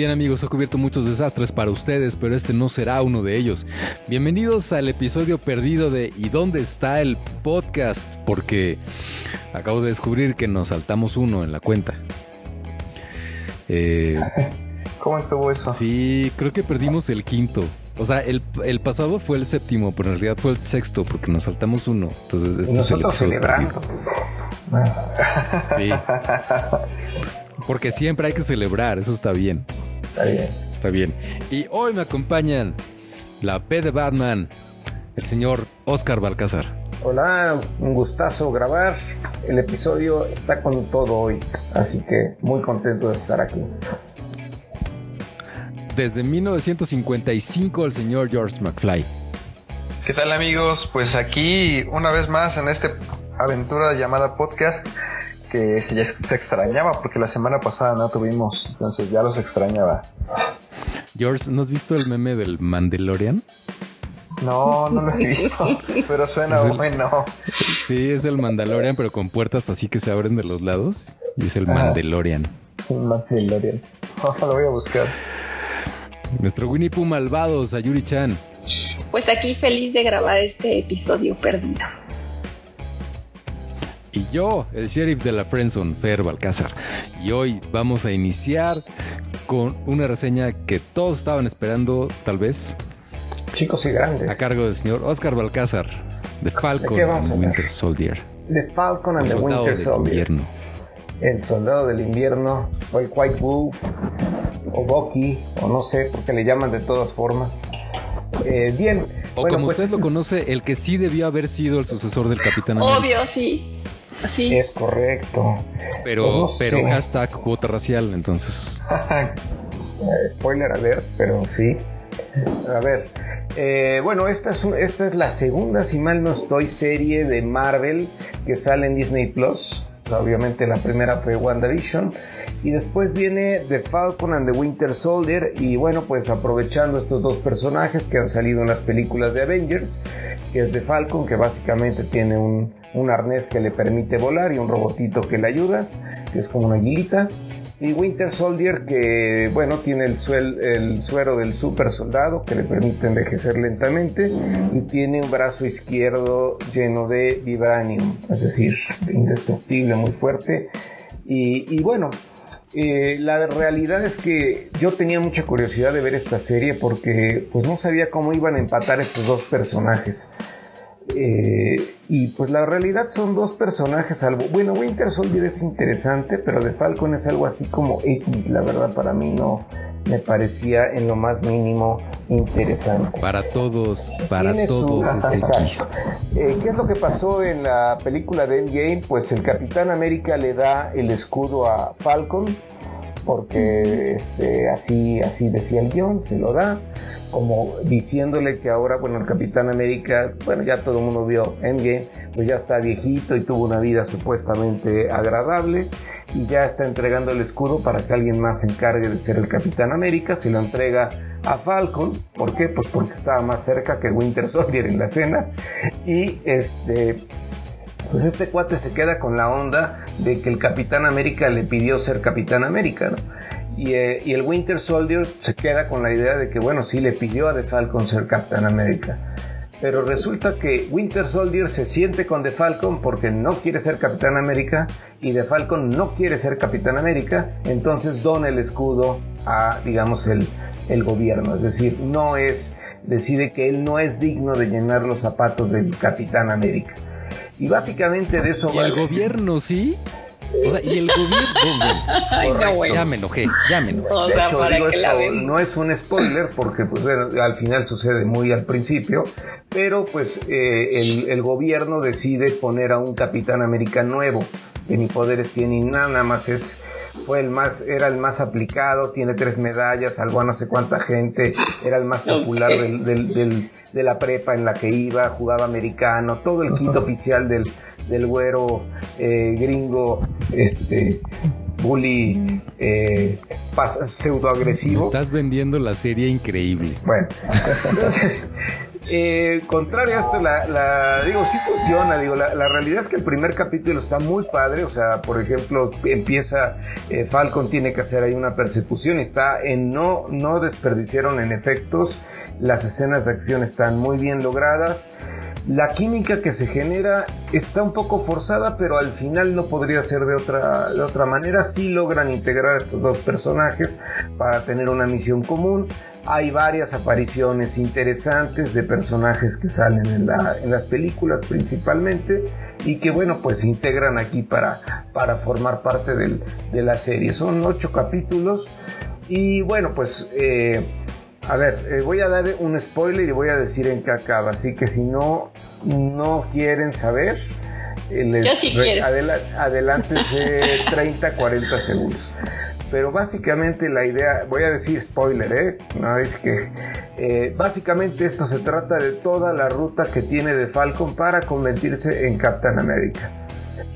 Bien amigos, he cubierto muchos desastres para ustedes, pero este no será uno de ellos. Bienvenidos al episodio perdido de ¿Y dónde está el podcast? Porque acabo de descubrir que nos saltamos uno en la cuenta. Eh, ¿Cómo estuvo eso? Sí, creo que perdimos el quinto. O sea, el, pasado fue el séptimo, pero en realidad fue el sexto porque nos saltamos uno. Entonces, este nosotros celebrando. Sí. Porque siempre hay que celebrar, eso está bien. Está bien. Está bien. Y hoy me acompañan la P de Batman, el señor Oscar Balcázar. Hola, un gustazo grabar. El episodio está con todo hoy, así que muy contento de estar aquí. Desde 1955 el señor George McFly. ¿Qué tal amigos? Pues aquí una vez más en esta aventura llamada podcast que se, se extrañaba porque la semana pasada no tuvimos, entonces ya los extrañaba. George, ¿no has visto el meme del Mandalorian? No, no lo he visto, pero suena bueno. Sí, es el Mandalorian, pero con puertas así que se abren de los lados. Y es el Mandalorian. El Mandalorian. lo voy a buscar. Nuestro Winnie Pooh malvado, Sayuri Chan. Pues aquí feliz de grabar este episodio perdido. Y yo, el sheriff de la Friendzone, Fer Balcázar. Y hoy vamos a iniciar con una reseña que todos estaban esperando, tal vez. Chicos y grandes. A cargo del señor Oscar Balcázar, de Falcon and the Winter Soldier. De Falcon and the Winter Soldier. El soldado del invierno, o el White Wolf, o Bucky, o no sé, porque le llaman de todas formas. Eh, bien. O como pues usted lo conoce, el que sí debió haber sido el sucesor del Capitán América. Obvio, sí. Es correcto. Pero, pues pero hashtag cuota racial, entonces. Spoiler a ver, pero sí. A ver. Eh, bueno, esta es, esta es la segunda, si mal no estoy, serie de Marvel que sale en Disney Plus. Obviamente la primera fue WandaVision. Y después viene The Falcon and the Winter Soldier. Y bueno, pues aprovechando estos dos personajes que han salido en las películas de Avengers, que es The Falcon, que básicamente tiene un, un arnés que le permite volar y un robotito que le ayuda, que es como una aguilita. Y Winter Soldier que, bueno, tiene el, el suero del super soldado que le permite envejecer lentamente y tiene un brazo izquierdo lleno de vibranium, es decir, indestructible, muy fuerte. Y, bueno, eh, la realidad es que yo tenía mucha curiosidad de ver esta serie porque pues no sabía cómo iban a empatar estos dos personajes. Eh, y pues la realidad son dos personajes, algo. Bueno, Winter Soldier es interesante, pero de Falcon es algo así como X, la verdad, para mí no me parecía en lo más mínimo interesante. Para todos, para todos es X. Eh, ¿Qué es lo que pasó en la película de Endgame? Pues el Capitán América le da el escudo a Falcon, porque este, así, así decía el guion, se lo da como diciéndole que ahora, bueno, el Capitán América, bueno, ya todo el mundo vio Endgame, pues ya está viejito y tuvo una vida supuestamente agradable y ya está entregando el escudo para que alguien más se encargue de ser el Capitán América, se lo entrega a Falcon, ¿por qué? Pues porque estaba más cerca que Winter Soldier en la escena y este pues este cuate se queda con la onda de que el Capitán América le pidió ser Capitán América, ¿no? Eh, y, el Winter Soldier se queda con la idea de que, bueno, sí le pidió a The Falcon ser Capitán América. Pero resulta que Winter Soldier se siente con The Falcon porque no quiere ser Capitán América y The Falcon no quiere ser Capitán América, entonces dona el escudo a, digamos, el, el gobierno. Es decir, no es, decide que él no es digno de llenar los zapatos del Capitán América. Y básicamente de eso ¿Y el gobierno sí? O sea, y el gobierno. Ya me enojé, ya me enojé. de hecho, digo, esto no es un spoiler porque pues, al final sucede muy al principio, pero pues eh, el, gobierno decide poner a un Capitán América nuevo, que ni poderes tiene ni nada, más es fue el más, era el más aplicado, tiene tres medallas, salvó a no sé cuánta gente, era el más popular de la prepa en la que iba, jugaba americano, todo el kit oficial del, del güero eh, gringo, este bully eh, pseudo agresivo. Estás vendiendo la serie increíble. Bueno, entonces eh, contrario a esto, la, digo, sí funciona, digo, la, realidad es que el primer capítulo está muy padre, o sea, por ejemplo, empieza, eh, Falcon tiene que hacer ahí una persecución, está en, no, no desperdiciaron en efectos, las escenas de acción están muy bien logradas, la química que se genera está un poco forzada, pero al final no podría ser de otra, de otra manera. Sí logran integrar a estos dos personajes para tener una misión común. Hay varias apariciones interesantes de personajes que salen en, las películas principalmente y que bueno pues se integran aquí para, para formar parte de la serie. Son ocho capítulos y bueno pues... Eh, a ver, eh, voy a dar un spoiler y voy a decir en qué acaba. Así que si no, no quieren saber, eh, les Yo sí adelántense 30, 40 segundos. Pero básicamente la idea, voy a decir spoiler, ¿eh? Es que. Eh, básicamente esto se trata de toda la ruta que tiene de Falcon para convertirse en Captain America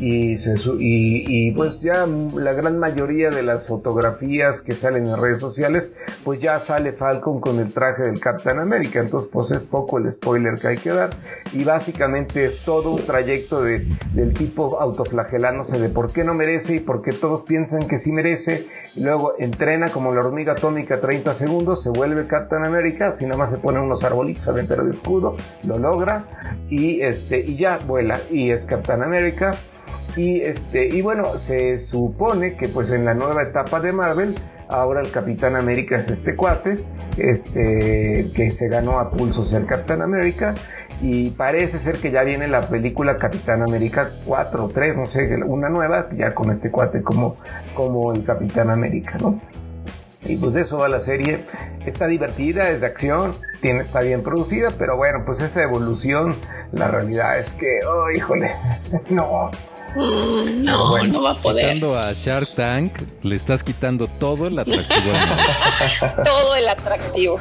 y, y, pues ya la gran mayoría de las fotografías que salen en redes sociales, pues ya sale Falcon con el traje del Captain America, entonces pues es poco el spoiler que hay que dar. Y básicamente es todo un trayecto de, del tipo autoflagelándose de por qué no merece y por qué todos piensan que sí merece. Y luego entrena como la hormiga atómica 30 segundos, se vuelve Captain America, si nada más se pone unos arbolitos adentro del escudo, lo logra y, este, y ya vuela y es Captain America y, este, y bueno, se supone que pues en la nueva etapa de Marvel, ahora el Capitán América es este cuate, este, que se ganó a pulso ser Capitán América. Y parece ser que ya viene la película Capitán América 4 o 3, no sé, una nueva, ya con este cuate como, como el Capitán América, ¿no? Y pues de eso va la serie. Está divertida, es de acción, tiene, está bien producida, pero bueno, pues esa evolución, la realidad es que, oh, híjole, no, no, no va a poder. Citando a Shark Tank, le estás quitando todo el atractivo. todo el atractivo.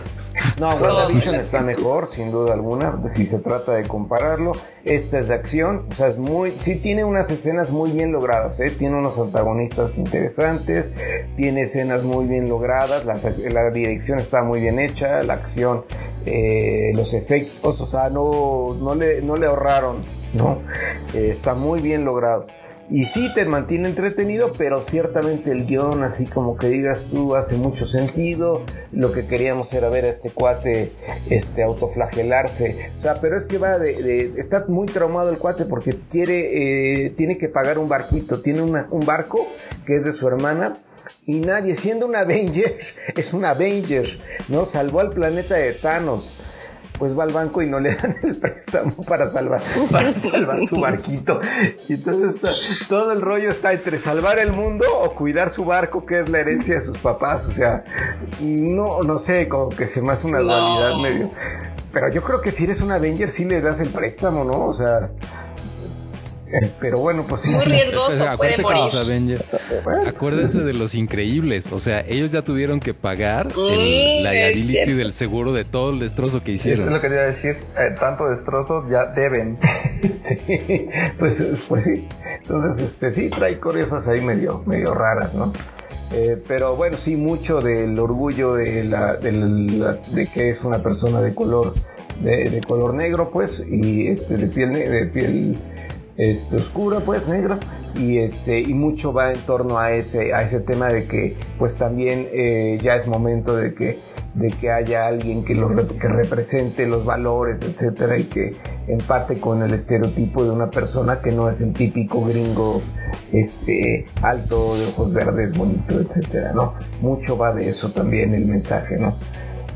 No, WandaVision está mejor, sin duda alguna, si se trata de compararlo. Esta es de acción, o sea, es muy, sí tiene unas escenas muy bien logradas, ¿eh? tiene unos antagonistas interesantes, tiene escenas muy bien logradas, la, dirección está muy bien hecha, la acción, eh, los efectos, o sea, no, no, le, no le ahorraron ¿no? Eh, está muy bien logrado. Y sí te mantiene entretenido, pero ciertamente el guion, así como que digas tú, hace mucho sentido. Lo que queríamos era ver a este cuate este, autoflagelarse. O sea, pero es que va de. está muy traumado el cuate porque quiere, eh, tiene que pagar un barquito. Tiene un barco que es de su hermana. Y nadie, siendo un Avenger, es un Avenger, ¿no? Salvó al planeta de Thanos pues va al banco y no le dan el préstamo para salvar, para salvar su barquito. Y entonces todo el rollo está entre salvar el mundo o cuidar su barco, que es la herencia de sus papás. O sea, no, no sé, como que se me hace una dualidad medio. Pero yo creo que si eres un Avenger, sí le das el préstamo, ¿no? O sea, pero bueno, pues sí. Muy riesgoso, puede morir. Acuérdese de los increíbles. O sea, ellos ya tuvieron que pagar la liability del seguro de todo el destrozo que hicieron. Eso es lo que te iba a decir. Eh, tanto destrozo ya deben. sí, pues, pues sí. Entonces, este sí, trae cosas ahí medio, medio raras, ¿no? Eh, pero bueno, sí, mucho del orgullo de, la, de, que es una persona de color, de, color negro, pues, y este, de piel, de piel este, oscura, pues negra, y, este, y mucho va en torno a ese, a ese tema de que pues también eh, ya es momento de que, de que haya alguien que, lo, que represente los valores, etcétera, y que empate con el estereotipo de una persona que no es el típico gringo este, alto, de ojos verdes, bonito, etcétera, ¿no? Mucho va de eso también el mensaje, ¿no?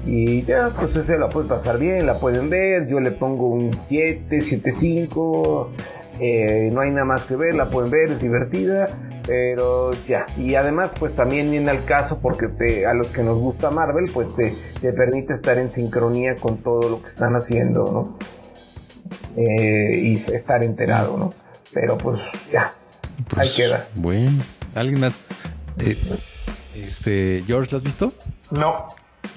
Y ya, pues ese la puede pasar bien, la pueden ver. Yo le pongo un 7, 7, 5. Eh, no hay nada más que ver, la pueden ver, es divertida, pero ya. Y además, pues también viene al caso porque a los que nos gusta Marvel, pues te, permite estar en sincronía con todo lo que están haciendo, ¿no? Eh, y estar enterado, ¿no? Pero pues ya, ahí pues, queda. Bueno, alguien más. Eh, este, George, ¿lo has visto? No.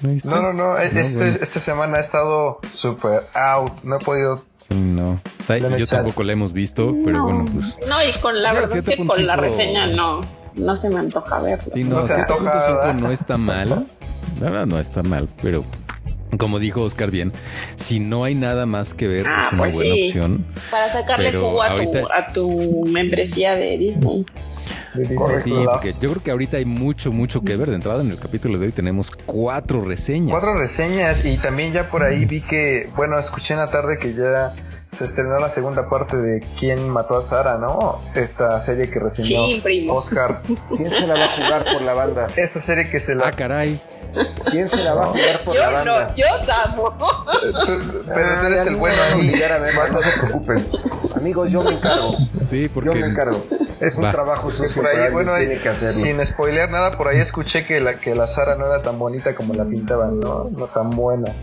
¿No? No, no, no. Este, bueno. Esta semana he estado super out. No he podido. Sí, no. O sea, Dame yo tampoco la hemos visto, pero No. bueno, pues. No, y con la verdad que con la 7.5. reseña no, no se me antoja verlo. Sí, no, No se antoja, 7.5 ¿verdad? no está mal. La verdad no está mal, pero como dijo Oscar bien, si no hay nada más que ver, Ah, es una pues buena sí. opción. Para sacarle jugo a tu, a tu membresía de Disney. Correcto. Sí, porque yo creo que ahorita hay mucho, mucho que ver. De entrada, en el capítulo de hoy tenemos cuatro reseñas. Cuatro reseñas y también ya por ahí vi que, bueno, escuché en la tarde que ya se estrenó la segunda parte de ¿Quién mató a Sara? ¿No? Esta serie que reseñó Sí, primo. Oscar. ¿Quién se la va a jugar por la banda? Esta serie que se Ah, la... caray. ¿Quién se la va a jugar por la Yo banda? no, yo tampoco. Pero tú Ah, eres ya el no bueno ahí. a Vas no se preocupen. Amigos, yo me encargo. Sí, Yo porque. me encargo. Es un Va. trabajo sucio por ahí, bueno, ahí, tiene que hacerlo. sin spoilear nada, por ahí escuché que la que la Sara no era tan bonita como la pintaban, no, no tan buena.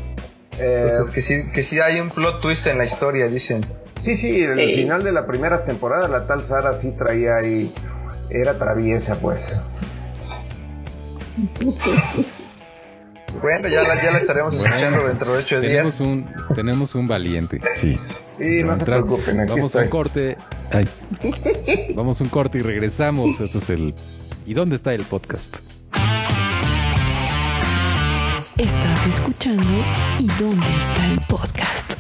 Eh, Entonces que sí, que sí hay un plot twist en la historia, dicen. Sí, sí, en el Sí. final de la primera temporada la tal Sara sí traía ahí, era traviesa pues. Bueno, ya la, ya la estaremos Bueno, escuchando dentro de ocho días. Tenemos un, tenemos un valiente. Sí. Sí, no se preocupen, aquí Vamos a un corte. Ay. Vamos a un corte y regresamos. Este es el. ¿Y dónde está el podcast? Estás escuchando ¿Y dónde está el podcast?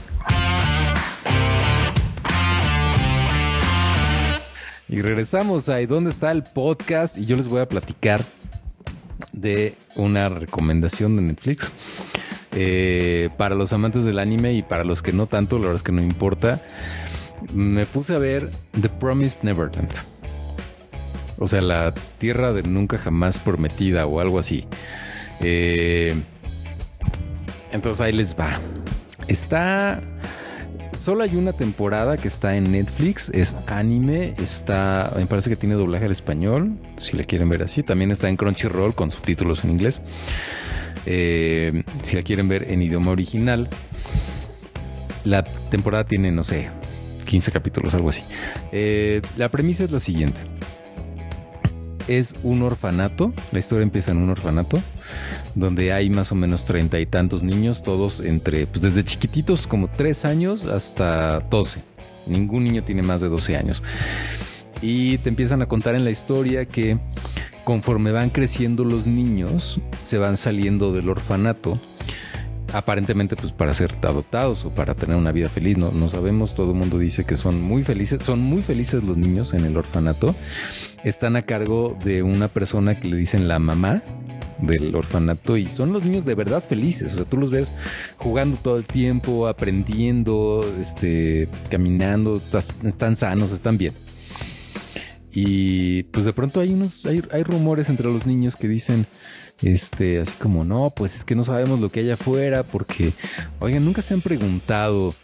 Y regresamos a ¿Y dónde está el podcast? Y yo les voy a platicar de una recomendación de Netflix. Eh, para los amantes del anime y para los que no tanto, la verdad es que no importa. Me puse a ver The Promised Neverland. O sea, la tierra de nunca jamás prometida o algo así. Eh, entonces ahí les va. Está Solo hay una temporada que está en Netflix, es anime, está, me parece que tiene doblaje al español, si la quieren ver así, también está en Crunchyroll con subtítulos en inglés, Eh, si la quieren ver en idioma original. La temporada tiene, no sé, 15 capítulos, algo así. Eh, la premisa es la siguiente. Es un orfanato, la historia empieza en un orfanato, donde hay más o menos treinta y tantos niños, todos entre, pues desde chiquititos como tres años hasta 12. Ningún niño tiene más de 12 años. Y te empiezan a contar en la historia que conforme van creciendo los niños, se van saliendo del orfanato. Aparentemente, pues para ser adoptados o para tener una vida feliz, no, no sabemos. Todo el mundo dice que son muy felices. Son muy felices los niños en el orfanato. Están a cargo de una persona que le dicen la mamá del orfanato y son los niños de verdad felices. O sea, tú los ves jugando todo el tiempo, aprendiendo, este, caminando, están sanos, están bien. Y pues de pronto hay unos, hay, hay rumores entre los niños que dicen, este, así como, no, pues es que no sabemos lo que hay afuera, porque, oigan, nunca se han preguntado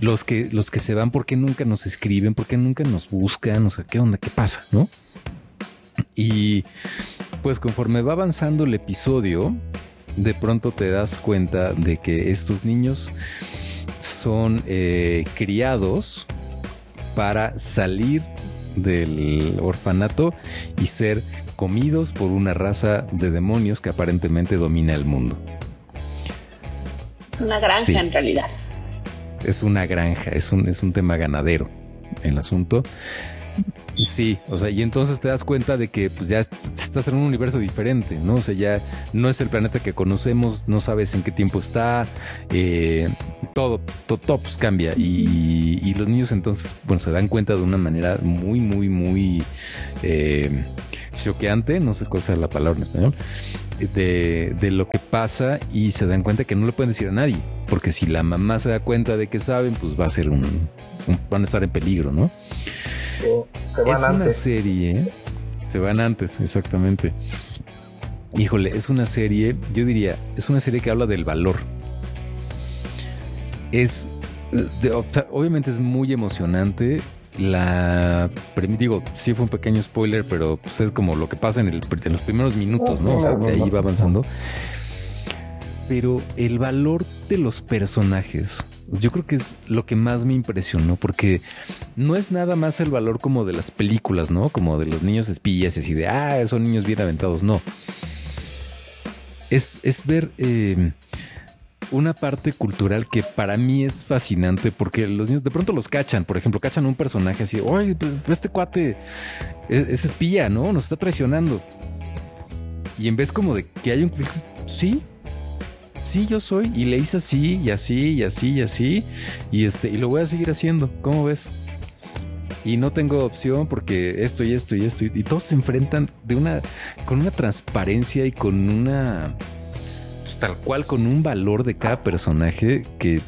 los que, los que se van, por qué nunca nos escriben, por qué nunca nos buscan, o sea, qué onda, qué pasa, ¿no? Y pues conforme va avanzando el episodio, de pronto te das cuenta de que estos niños son eh, criados para salir del orfanato y ser comidos por una raza de demonios que aparentemente domina el mundo. Es una granja Sí. en realidad. Es una granja, es un, es un tema ganadero el asunto. Sí, o sea, y entonces te das cuenta de que pues ya est- estás en un universo diferente, ¿no? O sea, ya no es el planeta que conocemos, no sabes en qué tiempo está, eh, todo, todo, pues cambia. Y, y los niños entonces, bueno, se dan cuenta de una manera muy, muy, muy eh, choqueante, no sé cuál sea la palabra en español, de, de lo que pasa y se dan cuenta que no le pueden decir a nadie, porque si la mamá se da cuenta de que saben, pues va a ser un, un- van a estar en peligro, ¿no? Se van es una serie. Se van antes, exactamente. Híjole, es una serie, yo diría, es una serie que habla del valor. Es, de- obviamente es muy emocionante. La, digo, sí fue un pequeño spoiler, pero pues es como lo que pasa en, el, en los primeros minutos, ¿no? O sea, que ahí va avanzando. Pero el valor de los personajes yo creo que es lo que más me impresionó, porque no es nada más el valor como de las películas, ¿no? Como de los niños espías y así de, ah, son niños bien aventados, no. Es, es ver eh, una parte cultural que para mí es fascinante, porque los niños de pronto los cachan, por ejemplo, cachan un personaje así, oye, este cuate es, es espía, ¿no? Nos está traicionando. Y en vez como de que hay un... Sí, sí, yo soy. Y le hice así, y así, y así, y así. Y este, y lo voy a seguir haciendo. ¿Cómo ves? Y no tengo opción porque esto y esto y esto. Y todos se enfrentan de una. con una transparencia y con una. Pues, tal cual, con un valor de cada personaje que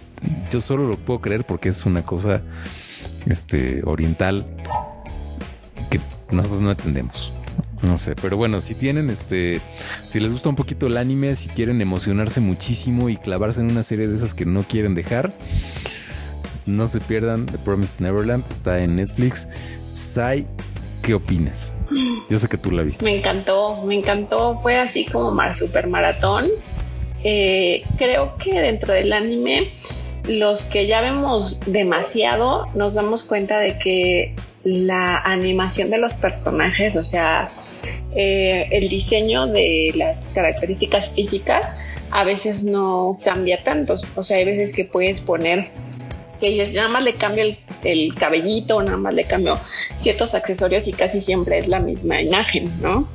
yo solo lo puedo creer porque es una cosa este oriental que nosotros no entendemos. No sé, pero bueno, si tienen este, si les gusta un poquito el anime, si quieren emocionarse muchísimo y clavarse en una serie de esas que no quieren dejar, no se pierdan The Promised Neverland, está en Netflix. Sai, ¿qué opinas? Yo sé que tú la viste. Me encantó, me encantó, fue así como más super maratón. Eh, creo que dentro del anime, los que ya vemos demasiado, nos damos cuenta de que la animación de los personajes, o sea, eh, el diseño de las características físicas a veces no cambia tanto. O sea, hay veces que puedes poner que nada más le cambio el, el, cabellito, nada más le cambio ciertos accesorios y casi siempre es la misma imagen, ¿no?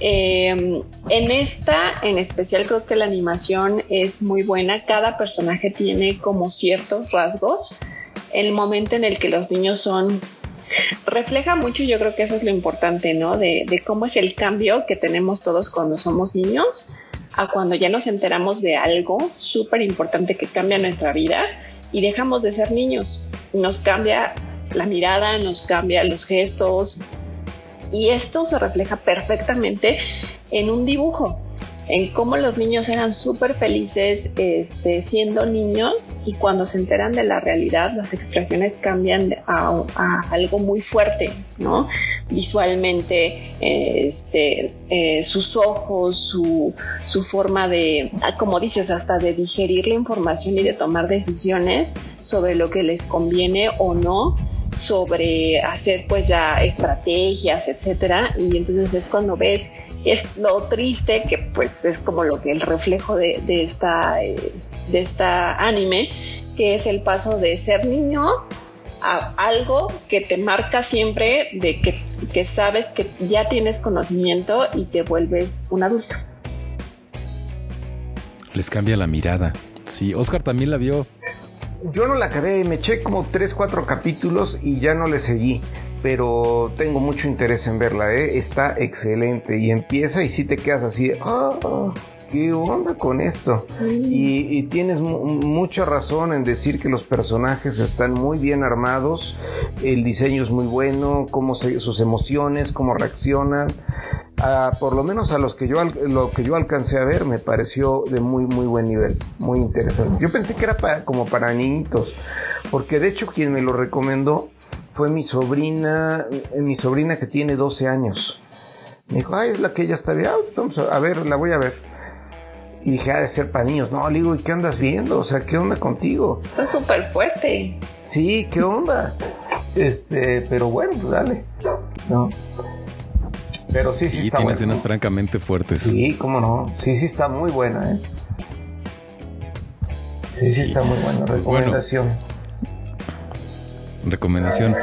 Eh, en esta, en especial, creo que la animación es muy buena. Cada personaje tiene como ciertos rasgos. El momento en el que los niños son refleja mucho, yo creo que eso es lo importante, ¿no? De, de cómo es el cambio que tenemos todos cuando somos niños a cuando ya nos enteramos de algo súper importante que cambia nuestra vida y dejamos de ser niños. Nos cambia la mirada, nos cambia los gestos y esto se refleja perfectamente en un dibujo en cómo los niños eran súper felices este, siendo niños y cuando se enteran de la realidad las expresiones cambian a, algo muy fuerte, ¿no? Visualmente, este, eh, sus ojos, su, su forma de, como dices, hasta de digerir la información y de tomar decisiones sobre lo que les conviene o no sobre hacer pues ya estrategias, etcétera, y entonces es cuando ves es lo triste que pues es como lo que el reflejo de, esta eh, de esta anime que es el paso de ser niño a algo que te marca siempre de que, que sabes que ya tienes conocimiento y te vuelves un adulto. Les cambia la mirada. Sí, Oscar también la vio. Yo no la acabé, me eché como 3, 4 capítulos y ya no le seguí pero tengo mucho interés en verla, ¿eh? está excelente y empieza y si te quedas así, ah, ¿qué onda con esto? Y, tienes mucha razón en decir que los personajes están muy bien armados, el diseño es muy bueno, cómo sus emociones, cómo reaccionan. Ah, por lo menos a los que yo lo que yo alcancé a ver me pareció de muy muy buen nivel, muy interesante. Yo pensé que era como para niñitos, porque de hecho quien me lo recomendó fue mi sobrina, eh, mi sobrina que tiene 12 años. Me dijo, ay, es la que ella está bien, vamos a ver, la voy a ver. Y dije, ha de ser para niños. No, le digo, ¿y qué andas viendo? O sea, ¿qué onda contigo? Está súper fuerte. Sí, ¿qué onda? Este, pero bueno, pues dale. No. Pero sí, sí, sí está tiene escenas francamente fuertes. Sí, cómo no. Sí, sí está muy buena, ¿eh? Sí, sí está muy buena. Pues Recomendación recomendación.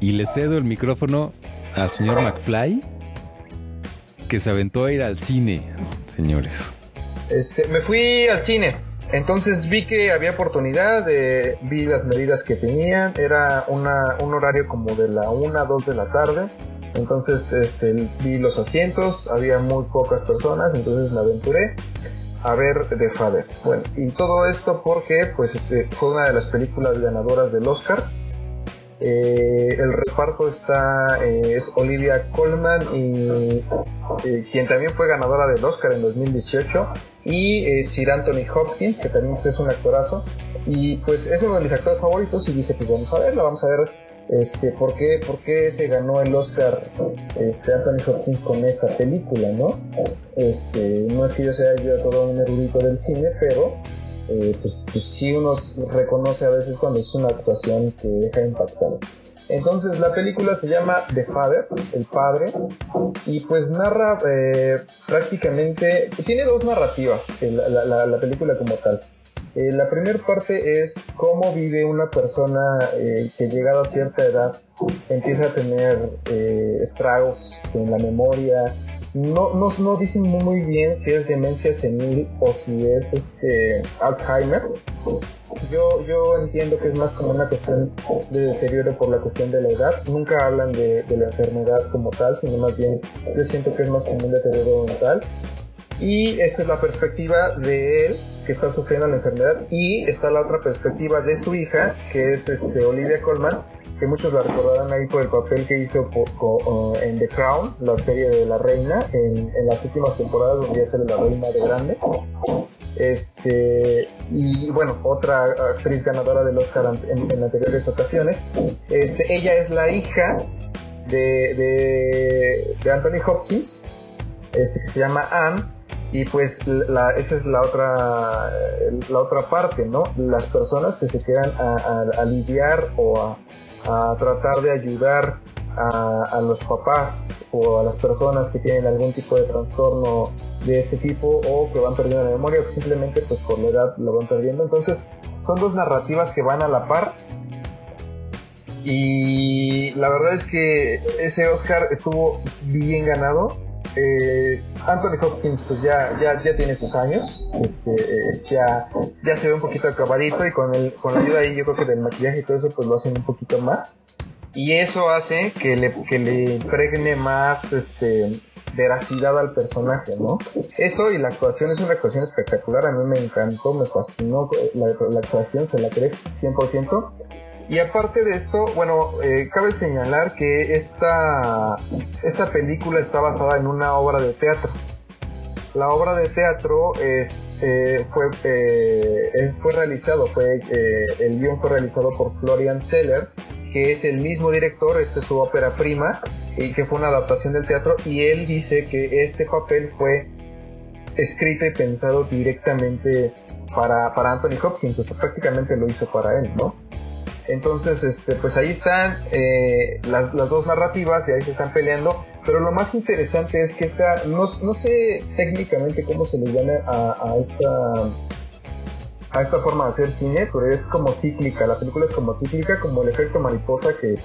Y le cedo el micrófono al señor McFly, que se aventó a ir al cine, señores. Este, me fui al cine. Entonces vi que había oportunidad, de, vi las medidas que tenían, era una, un horario como de la 1 2 de la tarde. Entonces este, vi los asientos, había muy pocas personas, entonces me aventuré a ver The Father. Bueno, y todo esto porque pues, este, fue una de las películas ganadoras del Oscar eh, el reparto está eh, es Olivia Colman y eh, quien también fue ganadora del Oscar en 2018 y Sir Anthony Hopkins que también es un actorazo. Y pues es uno de mis actores favoritos y dije pues vamos a verla vamos a ver este por qué, por qué se ganó el Oscar este Anthony Hopkins con esta película no este no es que yo sea yo todo un erudito del cine pero eh, pues, pues sí uno reconoce a veces cuando es una actuación que deja impactado. Entonces la película se llama The Father, el padre, y pues narra eh, prácticamente, tiene dos narrativas la, la, película como tal. Eh, la primera parte es cómo vive una persona eh, que llegado a cierta edad empieza a tener estragos en la memoria. No, no, no dicen muy bien si es demencia senil o si es este Alzheimer yo, yo entiendo que es más como una cuestión de deterioro por la cuestión de la edad. Nunca hablan de, la enfermedad como tal, sino más bien yo siento que es más como un deterioro mental. Y esta es la perspectiva de él que está sufriendo la enfermedad y está la otra perspectiva de su hija que es este Olivia Colman que muchos la recordarán ahí por el papel que hizo en The Crown, la serie de la reina, en, en las últimas temporadas donde ya sale la reina de grande. Este, y bueno, otra actriz ganadora del Oscar en, anteriores ocasiones. Este, ella es la hija de, de, Anthony Hopkins, este, que se llama Anne. Y pues esa es la otra, la otra parte, ¿no? Las personas que se quedan a, lidiar o a, tratar de ayudar a, los papás o a las personas que tienen algún tipo de trastorno de este tipo o que van perdiendo la memoria o que simplemente pues por la edad lo van perdiendo. Entonces son dos narrativas que van a la par y la verdad es que ese Oscar estuvo bien ganado. Eh, Anthony Hopkins pues ya, ya, ya tiene sus años, este, eh, ya, ya se ve un poquito acabadito y con, el, con la ayuda ahí yo creo que del maquillaje y todo eso pues lo hacen un poquito más y eso hace que le, que le impregne más este veracidad al personaje, ¿no? Eso y la actuación es una actuación espectacular, a mí me encantó, me fascinó la, actuación, se la crees 100%. Y aparte de esto, bueno, eh, cabe señalar que esta, esta película está basada en una obra de teatro. La obra de teatro es, eh, fue, eh, fue realizado, fue, el guion fue realizado por Florian Seller, que es el mismo director, esta es su ópera prima, y que fue una adaptación del teatro, y él dice que este papel fue escrito y pensado directamente para, para Anthony Hopkins, o sea, prácticamente lo hizo para él, ¿no? Entonces, este, pues ahí están eh, las, dos narrativas y ahí se están peleando. Pero lo más interesante es que esta, no, no sé técnicamente cómo se le llama a esta a esta forma de hacer cine, pero es como cíclica, la película es como cíclica, como el efecto mariposa que,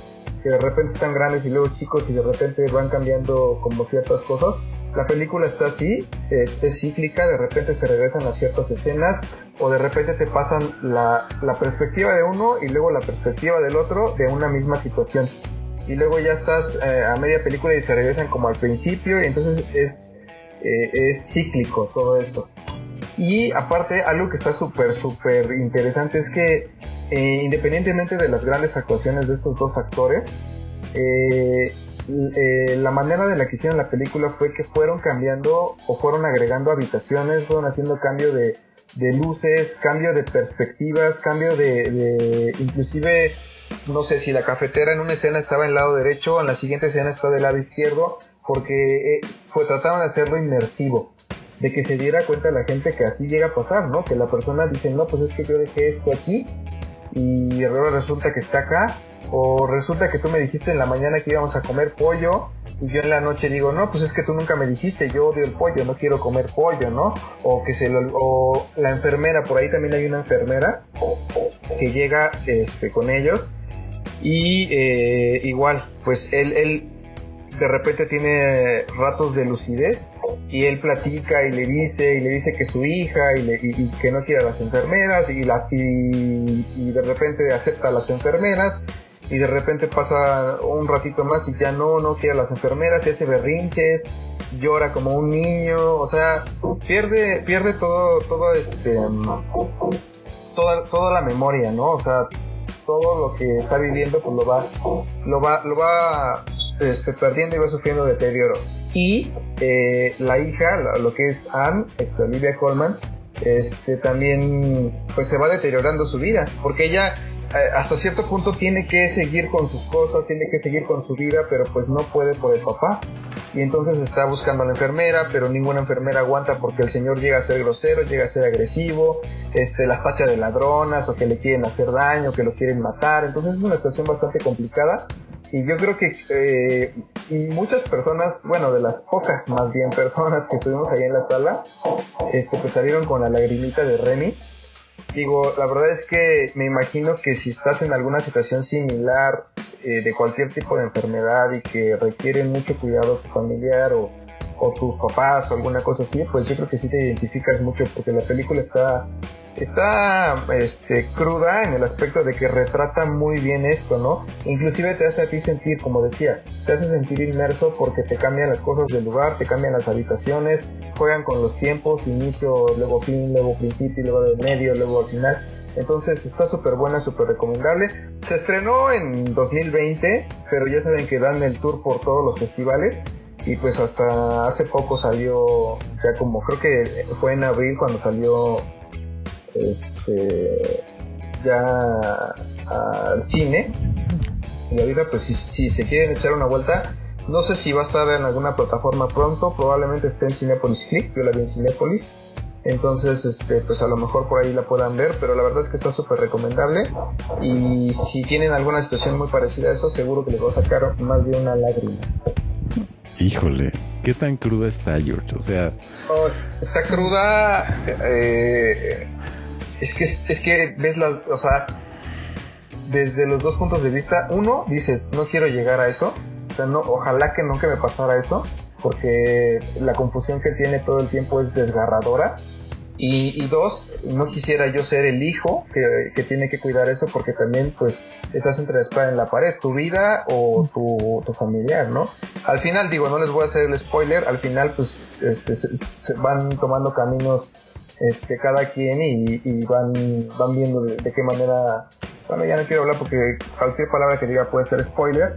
que de repente están grandes y luego chicos y de repente van cambiando como ciertas cosas. La película está así, es, es cíclica, de repente se regresan a ciertas escenas o de repente te pasan la, la perspectiva de uno y luego la perspectiva del otro de una misma situación. Y luego ya estás eh, a media película y se regresan como al principio y entonces es, eh, es cíclico todo esto. Y aparte, algo que está súper, súper interesante es que eh, independientemente de las grandes actuaciones de estos dos actores, eh, eh, la manera de la que hicieron la película fue que fueron cambiando o fueron agregando habitaciones, fueron haciendo cambio de, luces, cambio de perspectivas, cambio de, inclusive, no sé si la cafetera en una escena estaba en el lado derecho, en la siguiente escena está del lado izquierdo, porque fue, trataron de hacerlo inmersivo de que se diera cuenta la gente que así llega a pasar, ¿no? Que la persona dice, no, pues es que yo dejé esto aquí y ahora resulta que está acá, o resulta que tú me dijiste en la mañana que íbamos a comer pollo y yo en la noche digo, no, pues es que tú nunca me dijiste, yo odio el pollo, no quiero comer pollo, ¿no? O que se lo, o la enfermera, por ahí también hay una enfermera que llega este, con ellos y eh, igual, pues él, él de repente tiene ratos de lucidez y él platica y le dice y le dice que su hija y, que no quiere a las enfermeras y las y, de repente acepta a las enfermeras y de repente pasa un ratito más y ya no no quiere a las enfermeras y hace berrinches llora como un niño o sea pierde pierde todo todo este toda toda la memoria no o sea todo lo que está viviendo pues lo va lo va lo va este, perdiendo y va sufriendo deterioro. Y eh, la hija, lo que es Anne, este, Olivia Colman, este, también pues se va deteriorando su vida, porque ella eh, hasta cierto punto tiene que seguir con sus cosas, tiene que seguir con su vida, pero pues no puede por el papá. y entonces está buscando a la enfermera, pero ninguna enfermera aguanta porque el señor llega a ser grosero, llega a ser agresivo, este, las tacha de ladronas o que le quieren hacer daño, que lo quieren matar, entonces es una situación bastante complicada y yo creo que eh, muchas personas, bueno, de las pocas más bien personas que estuvimos ahí en la sala, este, pues salieron con la lagrimita de Remy. Digo, la verdad es que me imagino que si estás en alguna situación similar eh, de cualquier tipo de enfermedad y que requiere mucho cuidado tu familiar o, o tus papás o alguna cosa así, pues yo creo que sí te identificas mucho porque la película está está este, cruda en el aspecto de que retrata muy bien esto, ¿no? Inclusive te hace a ti sentir, como decía, te hace sentir inmerso porque te cambian las cosas del lugar, te cambian las habitaciones, juegan con los tiempos, inicio, luego fin, luego principio, luego del medio, luego al final. Entonces está súper buena, súper recomendable. Se estrenó en 2020, pero ya saben que dan el tour por todos los festivales. Y pues hasta hace poco salió, ya como creo que fue en abril cuando salió este, ya al cine. Y ahorita, pues si, si, se quieren echar una vuelta, no sé si va a estar en alguna plataforma pronto, probablemente esté en Cinepolis Click, yo la vi en Cinepolis. Entonces, este, pues a lo mejor por ahí la puedan ver, pero la verdad es que está súper recomendable. Y si tienen alguna situación muy parecida a eso, seguro que les va a sacar más de una lágrima. Híjole, ¿qué tan cruda está George? O sea... Oh, está cruda... Eh, es que, es que ves las, o sea, desde los dos puntos de vista, uno, dices, no quiero llegar a eso, o sea, no, ojalá que nunca me pasara eso, porque la confusión que tiene todo el tiempo es desgarradora. Y, y dos, no quisiera yo ser el hijo que, que, tiene que cuidar eso porque también pues estás entre la espada en la pared, tu vida o tu, tu, familiar, ¿no? Al final digo, no les voy a hacer el spoiler, al final pues este, se, se van tomando caminos este, cada quien y, y van, van viendo de, de, qué manera. Bueno, ya no quiero hablar porque cualquier palabra que diga puede ser spoiler.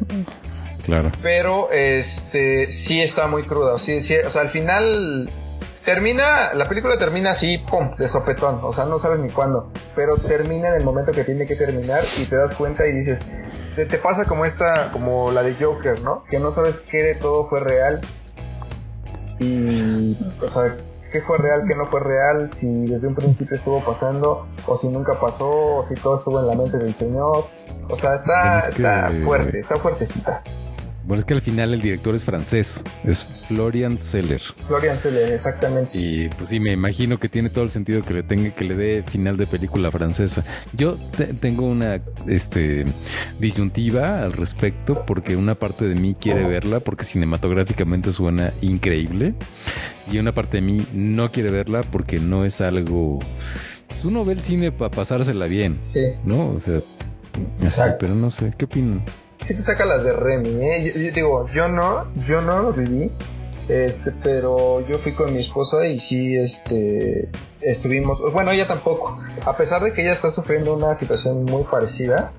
Claro. Pero este sí está muy cruda. Sí, sí, o sea, al final termina, la película termina así, pum, de sopetón. O sea, no sabes ni cuándo. Pero termina en el momento que tiene que terminar y te das cuenta y dices, te, te pasa como esta, como la de Joker, ¿no? Que no sabes qué de todo fue real. Y, o sea, qué fue real, qué no fue real, si desde un principio estuvo pasando, o si nunca pasó, o si todo estuvo en la mente del Señor. O sea, está, es que... está fuerte, está fuertecita. Bueno, es que al final el director es francés, es Florian Seller. Florian Seller, exactamente. Y pues sí, me imagino que tiene todo el sentido que le tenga, que le dé final de película francesa. Yo te, tengo una este disyuntiva al respecto, porque una parte de mí quiere verla porque cinematográficamente suena increíble. Y una parte de mí no quiere verla porque no es algo. Pues uno ve el cine para pasársela bien. Sí. ¿No? O sea. Exacto. pero no sé, ¿qué opinan? Sí te saca las de Remy, ¿eh? Yo, digo, yo no, yo no lo viví, este, pero yo fui con mi esposa y sí, este, estuvimos, bueno, ella tampoco, a pesar de que ella está sufriendo una situación muy parecida,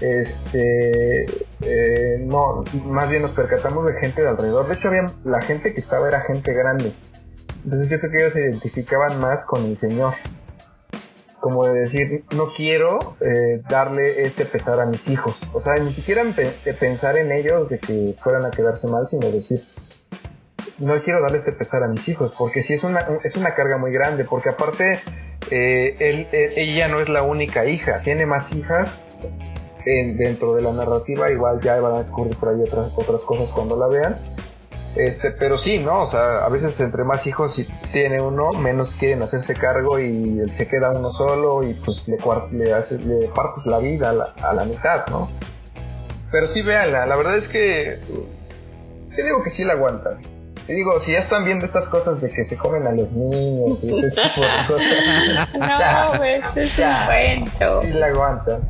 este, eh, no, más bien nos percatamos de gente de alrededor, de hecho había, la gente que estaba era gente grande, entonces yo creo que ellos se identificaban más con el Señor como de decir, no quiero eh, darle este pesar a mis hijos. O sea, ni siquiera pe pensar en ellos de que fueran a quedarse mal, sino decir, no quiero darle este pesar a mis hijos, porque sí es una, es una carga muy grande, porque aparte, eh, él, ella no es la única hija, tiene más hijas en, dentro de la narrativa, igual ya van a descubrir por ahí otras, otras cosas cuando la vean. Este, pero sí, ¿no? O sea, a veces entre más hijos tiene uno, menos quieren hacerse cargo y se queda uno solo y pues le, le, haces, le partes la vida a la, a la, mitad, ¿no? Pero sí, véanla, la verdad es que te digo que sí la aguantan. Te digo, si ya están viendo estas cosas de que se comen a los niños y este tipo de cosas. no, güey, este es un cuento. Sí la aguantan.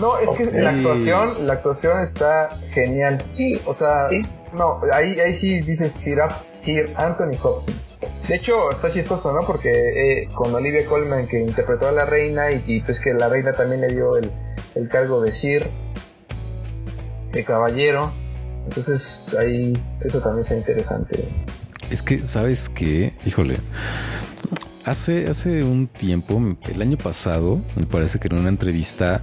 No, es okay. que la actuación, la actuación está genial. Sí. O sea, sí. No, ahí, ahí sí dice Sir, Sir, Anthony Hopkins. De hecho, está chistoso, ¿no? Porque eh, con Olivia Colman, que interpretó a la reina, y, y, pues que la reina también le dio el, el cargo de Sir, de caballero. Entonces, ahí, eso también está interesante. Es que, ¿sabes qué? Híjole. Hace, hace un tiempo, el año pasado, me parece que en una entrevista,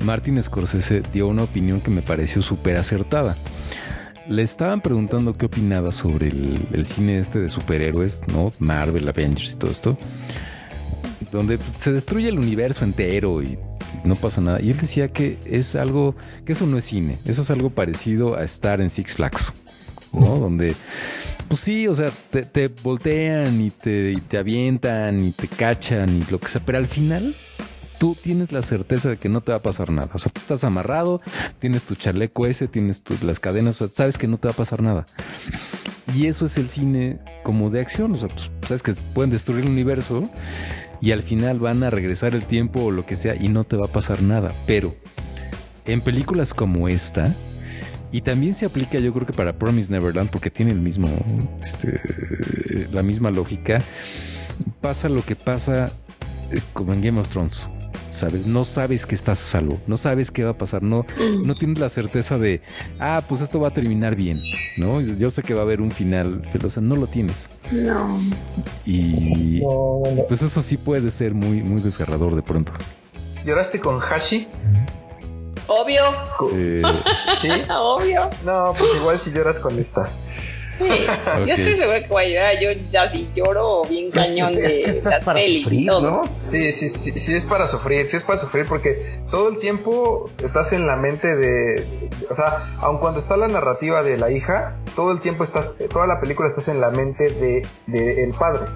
Martin Scorsese dio una opinión que me pareció súper acertada. Le estaban preguntando qué opinaba sobre el, el cine este de superhéroes, ¿no? Marvel, Avengers y todo esto. Donde se destruye el universo entero y no pasa nada. Y él decía que es algo, que eso no es cine, eso es algo parecido a estar en Six Flags, ¿no? Donde, pues sí, o sea, te, te voltean y te, y te avientan y te cachan y lo que sea, pero al final tú tienes la certeza de que no te va a pasar nada. O sea, tú estás amarrado, tienes tu chaleco ese, tienes tus, las cadenas, sabes que no te va a pasar nada. Y eso es el cine como de acción. O sea, tú sabes que pueden destruir el universo y al final van a regresar el tiempo o lo que sea y no te va a pasar nada. Pero en películas como esta, y también se aplica yo creo que para Promise Neverland porque tiene el mismo, este, la misma lógica, pasa lo que pasa eh, como en Game of Thrones. ¿Sabes? No sabes que estás a salvo, no sabes qué va a pasar, no, no tienes la certeza de, ah, pues esto va a terminar bien, ¿no? Yo sé que va a haber un final, pero o sea, no lo tienes. No. Y pues eso sí puede ser muy, muy desgarrador de pronto. ¿Lloraste con Hashi? Obvio, Eh, Sí. obvio. No, pues igual si lloras con esta. Sí. Yo estoy segura que voy a llorar. Yo ya sí lloro bien cañón es, es de que estás las para pelis sufrir, todo. ¿no? Sí, sí, sí, sí es para sufrir, sí es para sufrir porque todo el tiempo estás en la mente de, o sea, aun cuando está la narrativa de la hija, todo el tiempo estás, toda la película estás en la mente de, de el padre,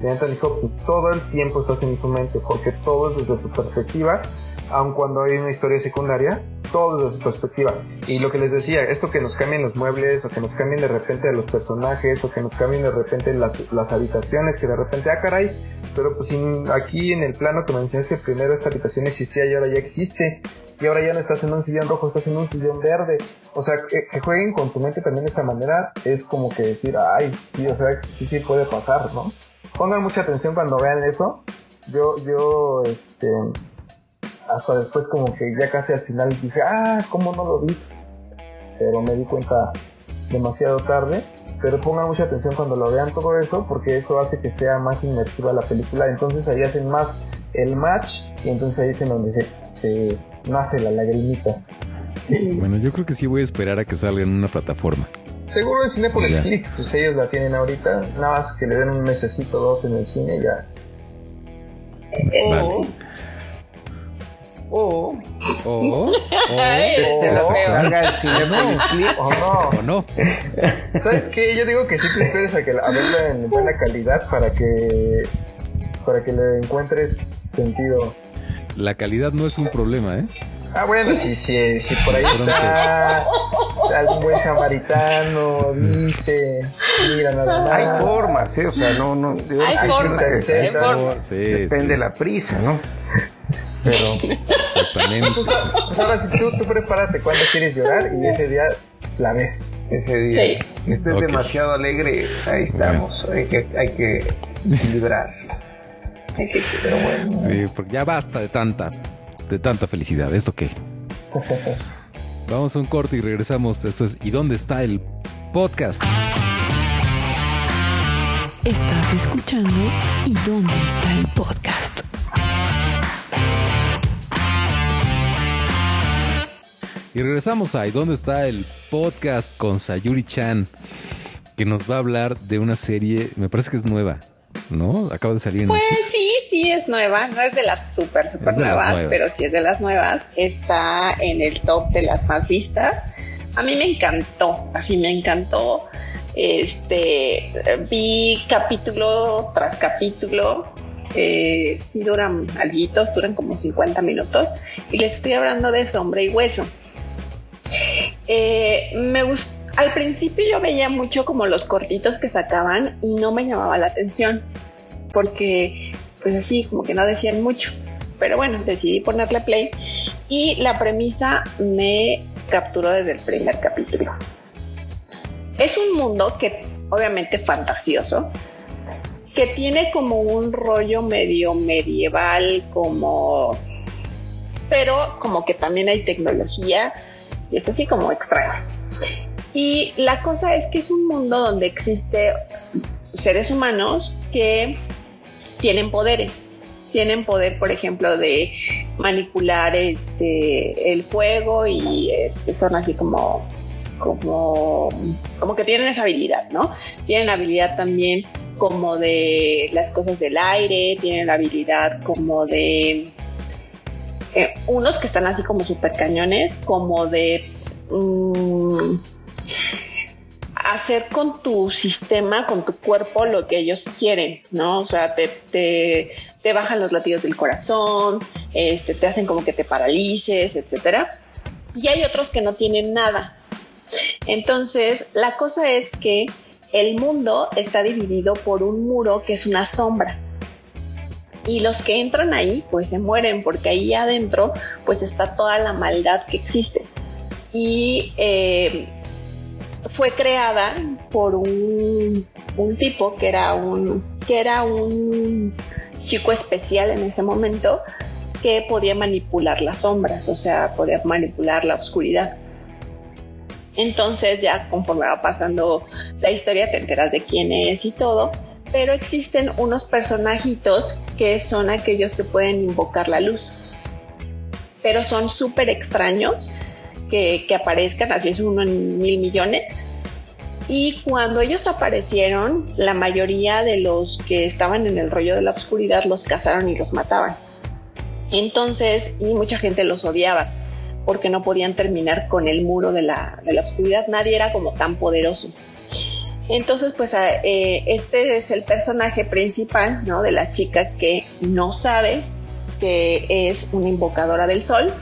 de Anthony Hopkins, todo el tiempo estás en su mente porque todo es desde su perspectiva, aun cuando hay una historia secundaria, todo desde su perspectiva. Y lo que les decía, esto que nos cambien los muebles, o que nos cambien de repente a los personajes, o que nos cambien de repente las, las habitaciones, que de repente, ah, caray, pero pues sin- aquí en el plano que mencionaste primero, esta habitación existía y ahora ya existe. Y ahora ya no estás en un sillón rojo, estás en un sillón verde. O sea, que, que jueguen con tu mente también de esa manera es como que decir, ay, sí, o sea, sí, sí puede pasar, ¿no? Pongan mucha atención cuando vean eso. Yo, yo, este, hasta después como que ya casi al final dije, ah, ¿cómo no lo vi? Pero me di cuenta demasiado tarde. Pero pongan mucha atención cuando lo vean todo eso, porque eso hace que sea más inmersiva la película. Entonces ahí hacen más el match y entonces ahí es en donde se, se nace la lagrimita. bueno, yo creo que sí voy a esperar a que salga en una plataforma. Seguro en Cinepolis Ya. Click, pues ellos la tienen ahorita. Nada más que le den un mesecito dos en el cine y ya. Vas. O O, te la carga el Cinepolis. ¿O no? o no. ¿Sabes qué? Yo digo que sí te esperes a que la, a verla en buena calidad para que para que le encuentres sentido. La calidad no es un problema, ¿eh? Ah, bueno, si, si, si por ahí está algún buen samaritano, dice, mira nada más. Hay formas, ¿eh? O sea, no, no. Hay entiendo formas, que hay formas. Sí, Depende sí, de la prisa, ¿no? Pero exactamente. Pues, pues ahora sí, tú, tú prepárate cuando quieres llorar y ese día la ves. ese día Sí. que estés Ok. demasiado alegre, ahí estamos. Hay que, hay que librar. Pero bueno. Sí, porque ya basta de tanta, de tanta felicidad. ¿Esto qué? Vamos a un corte y regresamos. Esto es ¿Y dónde está el podcast? Estás escuchando ¿Y dónde está el podcast? Y regresamos a ¿Y dónde está el podcast con Sayuri Chan? Que nos va a hablar de una serie, me parece que es nueva, ¿no? Acaba de salir en Pues Netflix. sí, sí es nueva, no es de las súper, súper nuevas. pero sí es de las nuevas. Está en el top de las más vistas. A mí me encantó, así me encantó. Este, vi capítulo tras capítulo. Eh, sí duran alguitos, duran como 50 minutos. Y les estoy hablando de Sombra y Hueso. Eh, me gustó. Al principio yo veía mucho como los cortitos que sacaban y no me llamaba la atención porque pues así como que no decían mucho. Pero bueno, decidí ponerle play y la premisa me capturó desde el primer capítulo. Es un mundo que obviamente fantasioso, que tiene como un rollo medio medieval, como... Pero como que también hay tecnología y es así como extraño. Y la cosa es que es un mundo donde existe seres humanos que tienen poderes. Tienen poder, por ejemplo, de manipular este el fuego y son así como como, como que tienen esa habilidad, ¿no? Tienen habilidad también como de las cosas del aire, tienen habilidad como de eh, unos que están así como súper cañones, como de mm, hacer con tu sistema, con tu cuerpo lo que ellos quieren, ¿no? O sea, te, te, te bajan los latidos del corazón, este, te hacen como que te paralices, etcétera. Y hay otros que no tienen nada. Entonces, la cosa es que el mundo está dividido por un muro que es una sombra. Y los que entran ahí, pues se mueren, porque ahí adentro, pues está toda la maldad que existe. Y eh, fue creada por un, un tipo que era un, que era un chico especial en ese momento que podía manipular las sombras, o sea, podía manipular la oscuridad. Entonces ya conforme va pasando la historia te enteras de quién es y todo, pero existen unos personajitos que son aquellos que pueden invocar la luz, pero son súper extraños que, que, aparezcan, así es uno en mil millones. Y cuando ellos aparecieron, la mayoría de los que estaban en el rollo de la oscuridad los cazaron y los mataban. Entonces, y mucha gente los odiaba porque no podían terminar con el muro de la, de la oscuridad. Nadie era como tan poderoso. Entonces, pues eh, este es el personaje principal, ¿no? De la chica que no sabe que es una invocadora del sol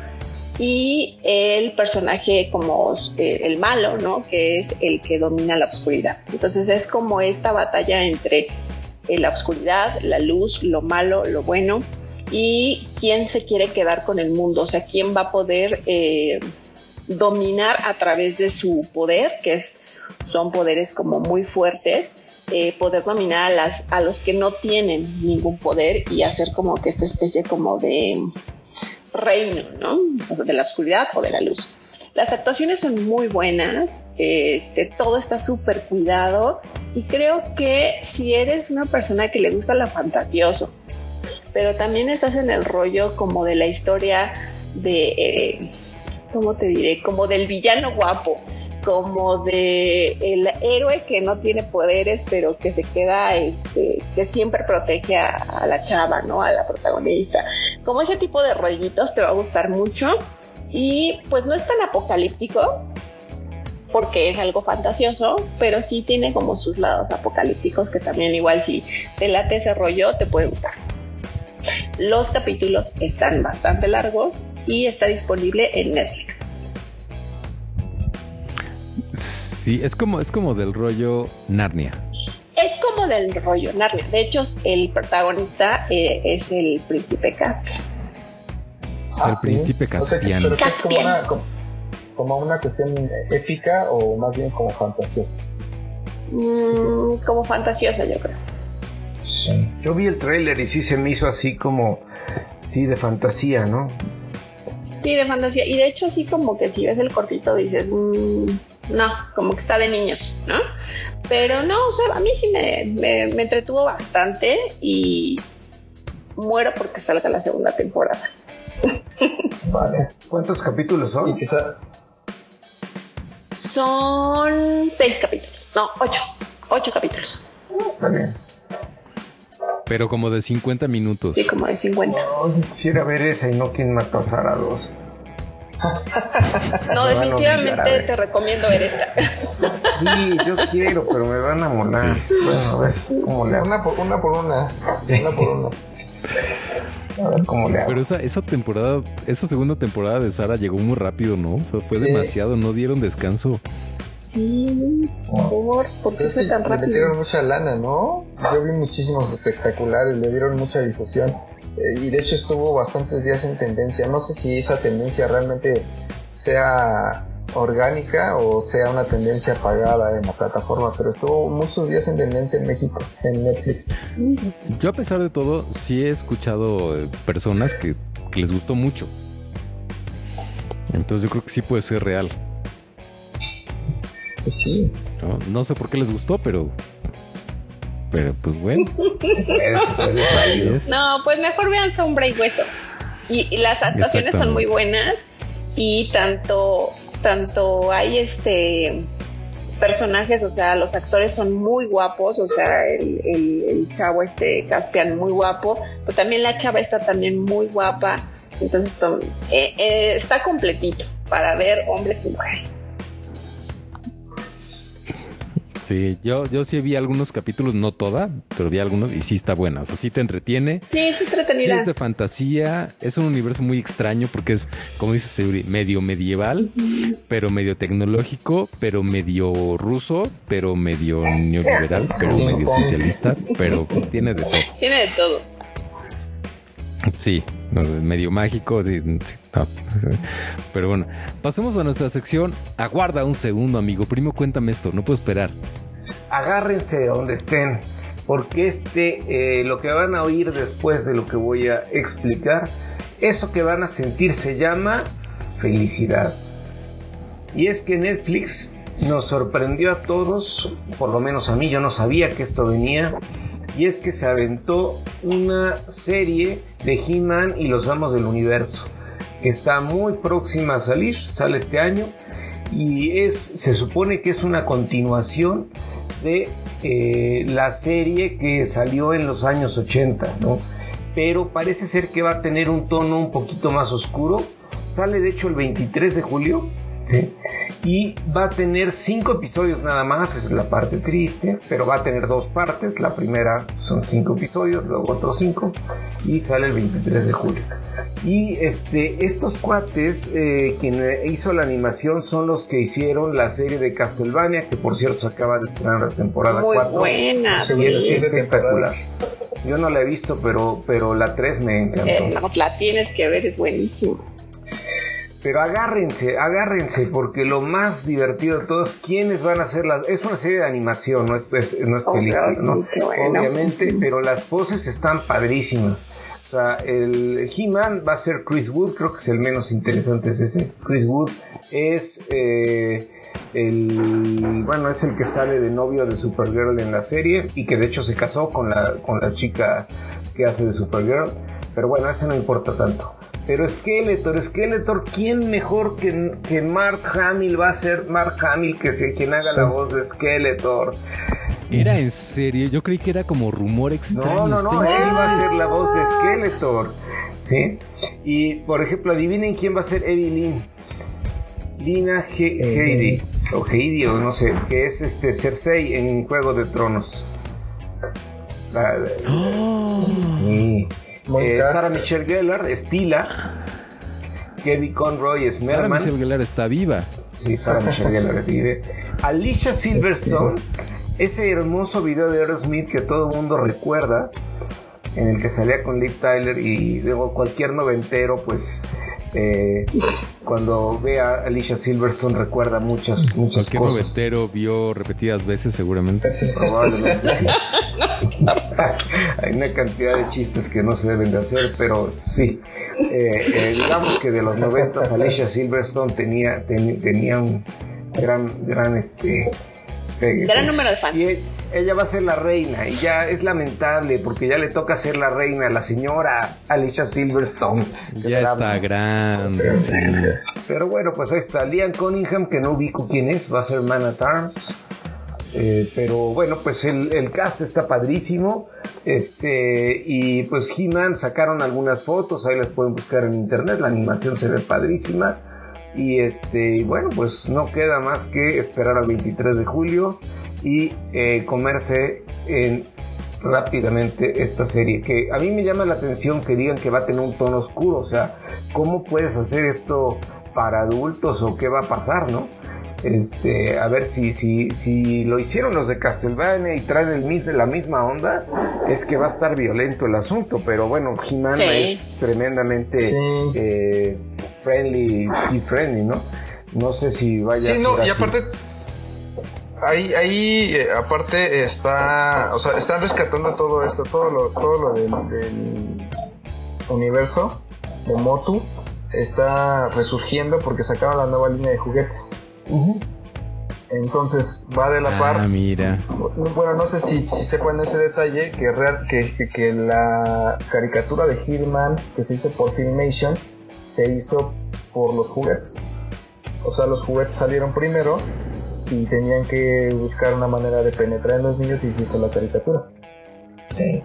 y el personaje como eh, el malo, ¿no? Que es el que domina la oscuridad. Entonces es como esta batalla entre eh, la oscuridad, la luz, lo malo, lo bueno y quién se quiere quedar con el mundo, o sea, quién va a poder dominar a través de su poder, que es, son poderes como muy fuertes, eh, poder dominar a, las, a los que no tienen ningún poder y hacer como que esta especie como de reino, ¿no? de la oscuridad o de la luz. Las actuaciones son muy buenas, este, todo está súper cuidado y creo que si eres una persona que le gusta lo fantasioso, pero también estás en el rollo como de la historia de, eh, ¿cómo te diré? Como del villano guapo, como de el héroe que no tiene poderes, pero que se queda, este, que siempre protege a, a la chava, ¿no? A la protagonista. Como ese tipo de rollitos te va a gustar mucho. Y pues no es tan apocalíptico, porque es algo fantasioso, pero sí tiene como sus lados apocalípticos que también igual si te late ese rollo te puede gustar. Los capítulos están bastante largos y está disponible en Netflix. Sí, es como, es como del rollo Narnia. Es como del rollo Narnia. De hecho, el protagonista eh, es el príncipe Caspian. el príncipe Caspian. O sea, que, es como una, como, como una, cuestión épica o más bien como fantasiosa. Mm, como fantasiosa, yo creo. Sí. Yo vi el tráiler y sí se me hizo así como, sí, de fantasía, ¿no? Sí, de fantasía. Y de hecho así como que si ves el cortito dices, mmm, no, como que está de niños, ¿no? Pero no, o sea, a mí sí me, me, me entretuvo bastante y muero porque salga la segunda temporada. Vale. ¿Cuántos capítulos son? Y quizá... Son seis capítulos, no, ocho, ocho capítulos. Está bien. Pero como de 50 minutos. Sí, como de 50. Oh, quisiera ver esa y no quien mató a Sara 2. No, definitivamente te recomiendo ver esta. Sí, yo quiero, pero me van a molar. Bueno, a ver, ¿cómo le hago? Una por una. Por una. una por una. A ver cómo le hago. Pero esa, esa temporada, esa segunda temporada de Sara llegó muy rápido, ¿no? O sea, fue Sí. demasiado, no dieron descanso. Sí, por favor, ¿por qué fue tan le rápido? metieron mucha lana, ¿no? Yo vi muchísimos espectaculares, le dieron mucha difusión. Y de hecho estuvo bastantes días en tendencia. No sé si esa tendencia realmente sea orgánica o sea una tendencia pagada en la plataforma, pero estuvo muchos días en tendencia en México, en Netflix. Yo a pesar de todo, sí he escuchado eh, personas que, que les gustó mucho. Entonces yo creo que sí puede ser real. Pues sí. ¿no? No sé por qué les gustó, pero... Pero pues bueno. No, pues mejor vean Sombra y Hueso. Y, y las actuaciones son muy buenas. Y tanto tanto hay este personajes, o sea, los actores son muy guapos, o sea, el, el, el chavo este Caspian muy guapo, pero también la chava está también muy guapa, entonces to- eh, eh, está completito para ver hombres y mujeres. Sí, yo, yo sí vi algunos capítulos, no toda, pero vi algunos y sí está buena. O sea, sí te entretiene. Sí, es Sí entretenida. es de fantasía, es un universo muy extraño porque es, como dice Sayuri, medio medieval, pero medio tecnológico, pero medio ruso, pero medio neoliberal, pero Sí, medio socialista, pero tiene de todo. Tiene de todo. Sí, no sé, medio mágico, pero bueno, pasemos a nuestra sección. Aguarda un segundo, amigo. Primo, cuéntame esto, no puedo esperar. agárrense de donde estén, porque este, eh, lo que van a oír después de lo que voy a explicar, eso que van a sentir se llama felicidad. Y es que Netflix nos sorprendió a todos, por lo menos a mí, yo no sabía que esto venía, y es que se aventó una serie de He-Man y los Amos del Universo, que está muy próxima a salir, sale este año, y es, se supone que es una continuación de eh, la serie que salió en los años 80, ¿no? Pero parece ser que va a tener un tono un poquito más oscuro. Sale de hecho el 23 de julio. Y va a tener cinco episodios nada más, es la parte triste, pero va a tener dos partes. La primera son cinco episodios, luego otros cinco, y sale el 23 de julio. Y este, estos cuates, eh, quien hizo la animación son los que hicieron la serie de Castlevania, que por cierto se acaba de estrenar la temporada Muy 4. buena. Sí, es sí, sí, espectacular. Yo no la he visto, pero, pero la 3 me encantó. Eh, no, la tienes que ver, es buenísimo. Pero agárrense, agárrense, porque lo más divertido de todo es quiénes van a ser las... Es una serie de animación, no es, pues, no es película. Obviamente, pero las poses están padrísimas. O sea, el He-Man va a ser Chris Wood, creo que es el menos interesante, es ese. Chris Wood es eh, el... Bueno, es el que sale de novio de Supergirl en la serie y que de hecho se casó con la, con la chica que hace de Supergirl. Pero bueno, eso no importa tanto. Pero Skeletor, Skeletor, ¿quién mejor que, que Mark Hamill va a ser Mark Hamill que sea quien haga la voz de Skeletor? Era en serio, yo creí que era como rumor extraño. No, no, no, él va a ser la voz de Skeletor. ¿Sí? Y por ejemplo, adivinen quién va a ser Evelyn. Lina He- Heidi. O Heidi, o no sé, que es este Cersei en Juego de Tronos. La- sí. Eh. Sarah Michelle Gellar, Stila. Kevin Conroy es Sara Merman. Michelle Gellar está viva. Sí, Sarah Michelle Gellar vive. Alicia Silverstone, ese hermoso video de Aerosmith que todo el mundo recuerda, en el que salía con Liv Tyler y luego cualquier noventero, pues eh, cuando ve a Alicia Silverstone recuerda muchas, muchas Cualquier cosas. noventero vio repetidas veces seguramente. Sí. Probablemente sí. Hay una cantidad de chistes que no se deben de hacer, pero sí. Eh, eh, digamos que de los 90 Alicia Silverstone tenía, ten- tenía un gran, gran este. Pegue, Gran número de fans. Y ella va a ser la reina, y ya es lamentable porque ya le toca ser la reina, la señora Alicia Silverstone. Ya está grande. sí. Pero bueno, pues ahí está. Liam Cunningham, que no ubico quién es, va a ser Man at Arms. Eh, pero bueno, pues el, el cast está padrísimo. Este, y pues He-Man sacaron algunas fotos, ahí las pueden buscar en internet. La animación se ve padrísima. Y este, bueno, pues no queda más que esperar al 23 de julio y eh, comerse en rápidamente esta serie que a mí me llama la atención que digan que va a tener un tono oscuro o sea cómo puedes hacer esto para adultos o qué va a pasar no este a ver si si si lo hicieron los de Castlevania y traen el mis- la misma onda es que va a estar violento el asunto pero bueno He-Man Sí. es tremendamente Sí. eh, friendly y friendly no no sé si vaya Sí, a no, ser y así. aparte, ahí, ahí eh, aparte está, o sea, están rescatando todo esto, todo lo, todo lo del, del universo de Motu está resurgiendo porque sacaron la nueva línea de juguetes. Entonces va de la par. Ah, mira. Bueno, no sé si, si sepan ese detalle, que, real- que, que, que la caricatura de Hitman que se hizo por Filmation se hizo por los juguetes. O sea, los juguetes salieron primero y tenían que buscar una manera de penetrar en los niños y se hizo la caricatura. Sí.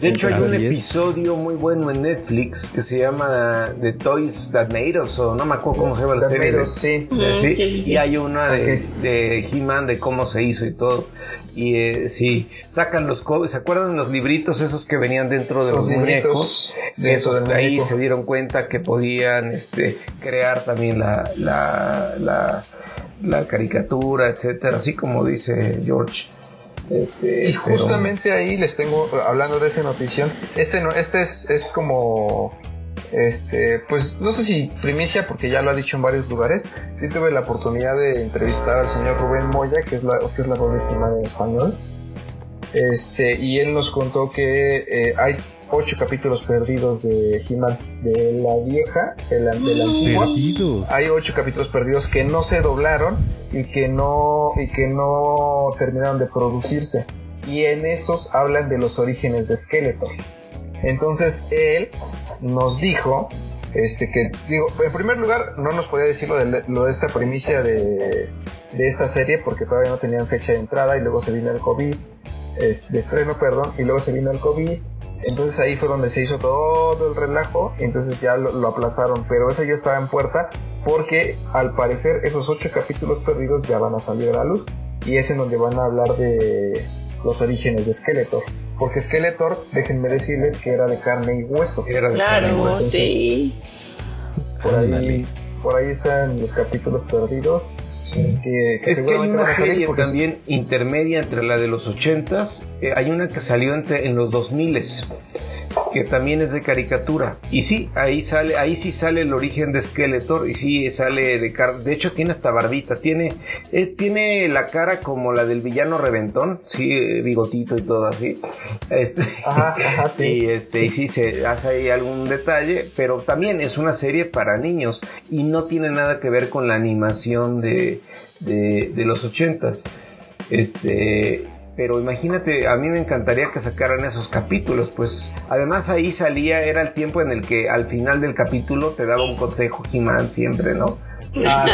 De hecho, hay un episodio muy bueno en Netflix que se llama The Toys That Made Us, o no me acuerdo cómo se llama la That serie. Made de- Us, sí. Ujú, Sí, sí, sí, sí. y hay una de, de He-Man de cómo se hizo y todo. Y eh, sí, sacan los ¿se acuerdan los libritos esos que venían dentro de los, Los muñecos? dentro Esos, ahí muñeco. se dieron cuenta que podían este, crear también la, la, la, la caricatura, etcétera, así como dice George. Este, Y pero- justamente ahí les tengo, hablando de esa notición, este no, este es, es como este, pues no sé si primicia, porque ya lo ha dicho en varios lugares. Yo tuve la oportunidad de entrevistar al señor Rubén Moya, que es la, que es la voz de He-Man en español. Este, y él nos contó que eh, hay ocho capítulos perdidos de He-Man, de la vieja, de la, de la antigua. Perdidos. Hay ocho capítulos perdidos que no se doblaron y que no, y que no terminaron de producirse. Y en esos hablan de los orígenes de Skeletor. Entonces él nos dijo este que digo en primer lugar no nos podía decir lo de, lo de esta primicia de, de esta serie porque todavía no tenían fecha de entrada y luego se vino el COVID es- de estreno perdón y luego se vino el COVID entonces ahí fue donde se hizo todo el relajo y entonces ya lo, lo aplazaron pero eso ya estaba en puerta porque al parecer esos ocho capítulos perdidos ya van a salir a la luz y es en donde van a hablar de los orígenes de Skeletor porque Skeletor déjenme decirles que era de carne y hueso Era de carne y Claro, hueso. sí. por ahí, por ahí están los capítulos perdidos. Que, que Es que hay una serie porque también intermedia entre la de los 80s, eh, hay una que salió entre, en los 2000s, que también es de caricatura. Y sí, ahí sale, ahí sí sale el origen de Skeletor y sí sale de car de hecho tiene hasta barbita, tiene eh, tiene la cara como la del villano reventón, sí, eh, bigotito y todo así. Este, Ajá, ajá, sí. y este y sí se hace ahí algún detalle, pero también es una serie para niños y no tiene nada que ver con la animación de, de, de los ochentas. Este, pero imagínate, a mí me encantaría que sacaran esos capítulos, pues además ahí salía, era el tiempo en el que al final del capítulo te daba un consejo He-Man siempre, ¿no? Ah,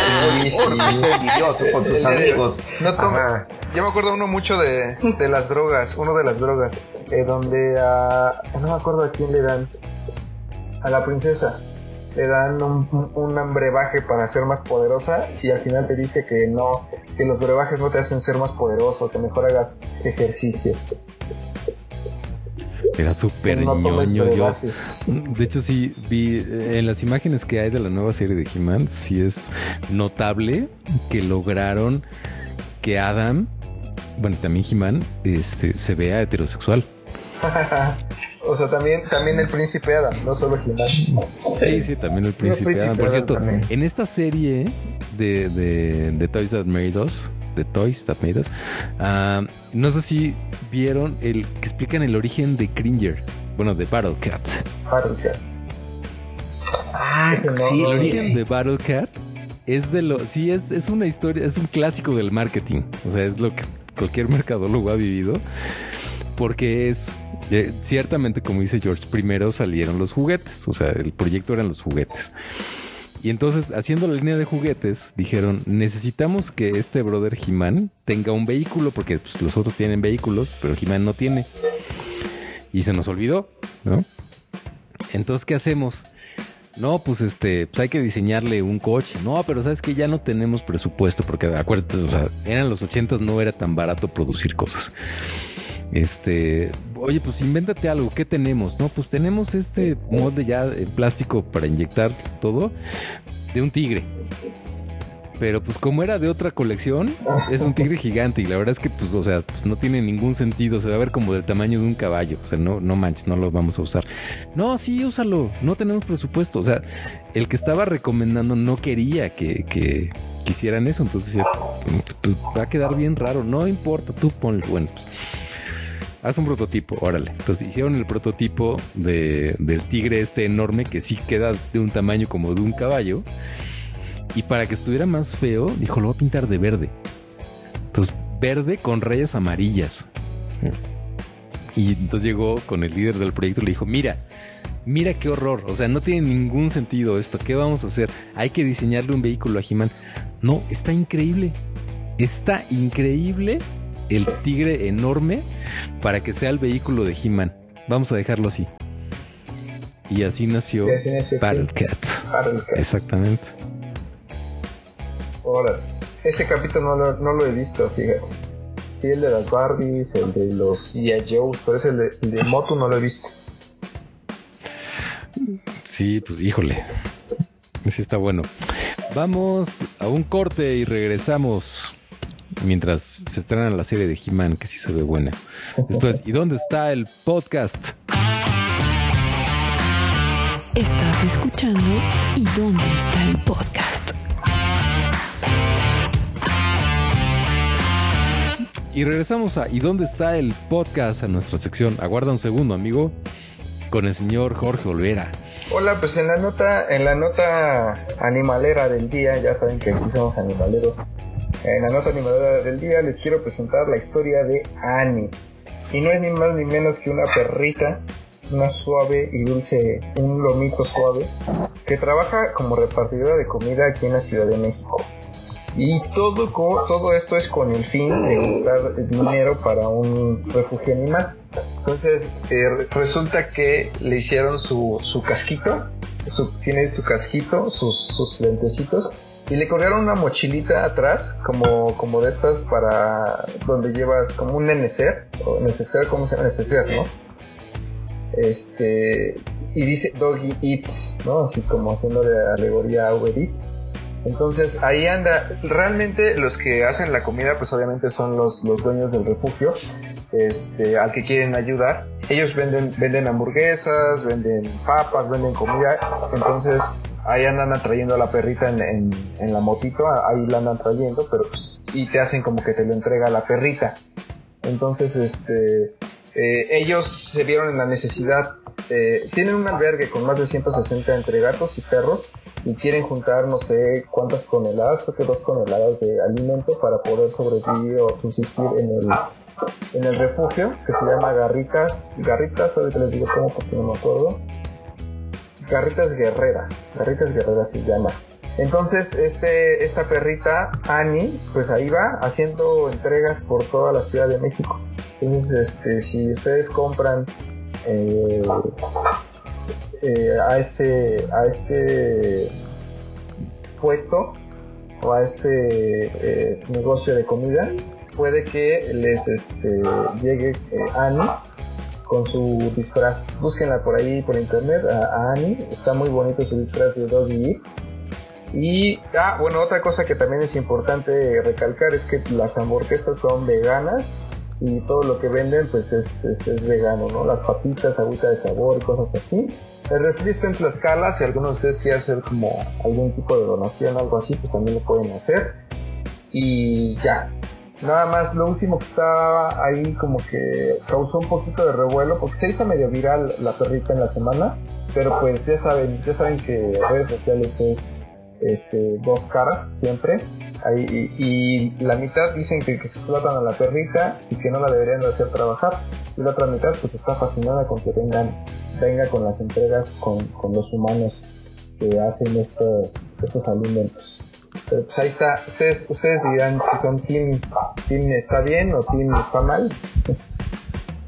sí, sí. Envidioso con tus amigos. No toma-. Yo me acuerdo uno mucho de, de las drogas, uno de las drogas, eh, donde a, no me acuerdo a quién le dan, a la princesa, le dan un, un, brebaje para ser más poderosa y al final te dice que no, que los brebajes no te hacen ser más poderoso, que mejor hagas ejercicio. Era súper no ñoño. Yo, de hecho, sí, vi eh, en las imágenes que hay de la nueva serie de He-Man, sí es notable que lograron que Adam, bueno, también He-Man, este, se vea heterosexual. o sea, también, también el príncipe Adam, no solo He-Man. Sí, sí, también el príncipe. príncipe Adam. Por Adam cierto, también. en esta serie de, de, de Toys That Made Us, de Toys That Made Us, ah, no sé si vieron el que explican el origen de Cringer, bueno, de Battle Cat. Battlecats. Ah, Ese no, sí, no El origen sí. de Battle Cat es de lo. Sí, es, es una historia, es un clásico del marketing. O sea, es lo que cualquier mercadólogo ha vivido. Porque es. Ciertamente, como dice George, primero salieron los juguetes. O sea, el proyecto eran los juguetes. Y entonces, haciendo la línea de juguetes, dijeron: necesitamos que este brother He-Man tenga un vehículo, porque pues, los otros tienen vehículos, pero He-Man no tiene. Y se nos olvidó, ¿no? Entonces, ¿qué hacemos? No, pues este, pues hay que diseñarle un coche. No, pero sabes que ya no tenemos presupuesto porque acuérdate, o sea, eran los ochentas, no era tan barato producir cosas. Este, oye, pues invéntate algo, ¿qué tenemos? No, pues tenemos este molde ya en plástico para inyectar todo de un tigre. Pero pues como era de otra colección, es un tigre gigante y la verdad es que pues, o sea, pues no tiene ningún sentido, se va a ver como del tamaño de un caballo, o sea, no, no manches, no lo vamos a usar. No, sí, úsalo, no tenemos presupuesto, o sea, el que estaba recomendando no quería que, que, hicieran eso, entonces pues va a quedar bien raro, no importa, tú ponle, bueno, pues haz un prototipo, órale. Entonces hicieron el prototipo de, del tigre este enorme que sí queda de un tamaño como de un caballo. Y para que estuviera más feo, dijo, lo voy a pintar de verde. Entonces, verde con rayas amarillas. Y entonces llegó con el líder del proyecto y le dijo, mira, mira qué horror, o sea, no tiene ningún sentido esto, ¿qué vamos a hacer? Hay que diseñarle un vehículo a He-Man. No, está increíble, está increíble el tigre enorme para que sea el vehículo de He-Man. Vamos a dejarlo así. Y así nació Y así nació Battle Cat. Battle Cat. Exactamente. Ahora, ese capítulo no lo, no lo he visto, fíjate. Sí, el de las Barbies, el de los. Joe, pero ese el de, el de Motu no lo he visto. Sí, pues híjole. Sí está bueno. Vamos a un corte y regresamos mientras se estrena la serie de He-Man, que sí se ve buena. Esto es, ¿y dónde está el podcast? Estás escuchando ¿Y dónde está el podcast? Y regresamos a ¿y dónde está el podcast? A nuestra sección. Aguarda un segundo, amigo, con el señor Jorge Olvera. Hola, pues en la nota, en la nota animalera del día, ya saben que aquí somos animaleros. En la nota animalera del día les quiero presentar la historia de Annie. Y no es ni más ni menos que una perrita, una suave y dulce, un lomito suave, que trabaja como repartidora de comida aquí en la Ciudad de México. Y todo, todo esto es con el fin de juntar dinero para un refugio animal. Entonces, eh, resulta que le hicieron su, su casquito, su- tiene su casquito, sus, sus lentecitos. Y le colgaron una mochilita atrás, como, como de estas para donde llevas como un neceser, o neceser, ¿cómo se llama? Neceser, ¿no? Este, y dice Doggy Eats, ¿no? Así como haciendo de alegoría a Uber Eats. Entonces ahí anda, realmente los que hacen la comida pues obviamente son los, los dueños del refugio este, al que quieren ayudar. Ellos venden, venden hamburguesas, venden papas, venden comida, entonces ahí andan atrayendo a la perrita en, en- en la motito, ahí la andan trayendo, pero pues, y te hacen como que te lo entrega la perrita. Entonces, este, eh, ellos se vieron en la necesidad, eh, tienen un albergue con más de 160 entre gatos y perros y quieren juntar no sé cuántas toneladas, creo que dos toneladas de alimento para poder sobrevivir o subsistir en el, en el refugio que se llama Garritas, Garritas, ahorita les digo cómo porque no me acuerdo. Garritas Guerreras, Garritas Guerreras se llama. Entonces, este, esta perrita, Annie, pues ahí va haciendo entregas por toda la Ciudad de México. Entonces, este, si ustedes compran eh, eh, a este, a este puesto o a este eh, negocio de comida, puede que les este, llegue Annie con su disfraz. Búsquenla por ahí por internet a, a Annie. Está muy bonito su disfraz de Doggy Eats. Y, ah, bueno, otra cosa que también es importante recalcar es que las hamburguesas son veganas y todo lo que venden pues es, es, es vegano, ¿no? Las papitas, agüita de sabor cosas así. El refri está en Tlaxcala, si alguno de ustedes quiere hacer como algún tipo de donación, algo así, pues también lo pueden hacer. Y ya, Nada más, lo último que estaba ahí como que causó un poquito de revuelo porque se hizo medio viral la perrita en la semana, pero pues ya saben, ya saben que redes sociales es este dos caras siempre. Ahí, y, la mitad dicen que, que explotan a la perrita y que no la deberían de hacer trabajar. Y la otra mitad pues está fascinada con que vengan, venga con las entregas con, con los humanos que hacen estos, estos alimentos. Pero pues ahí está. Ustedes, ustedes dirán si son team, team está bien o team está mal.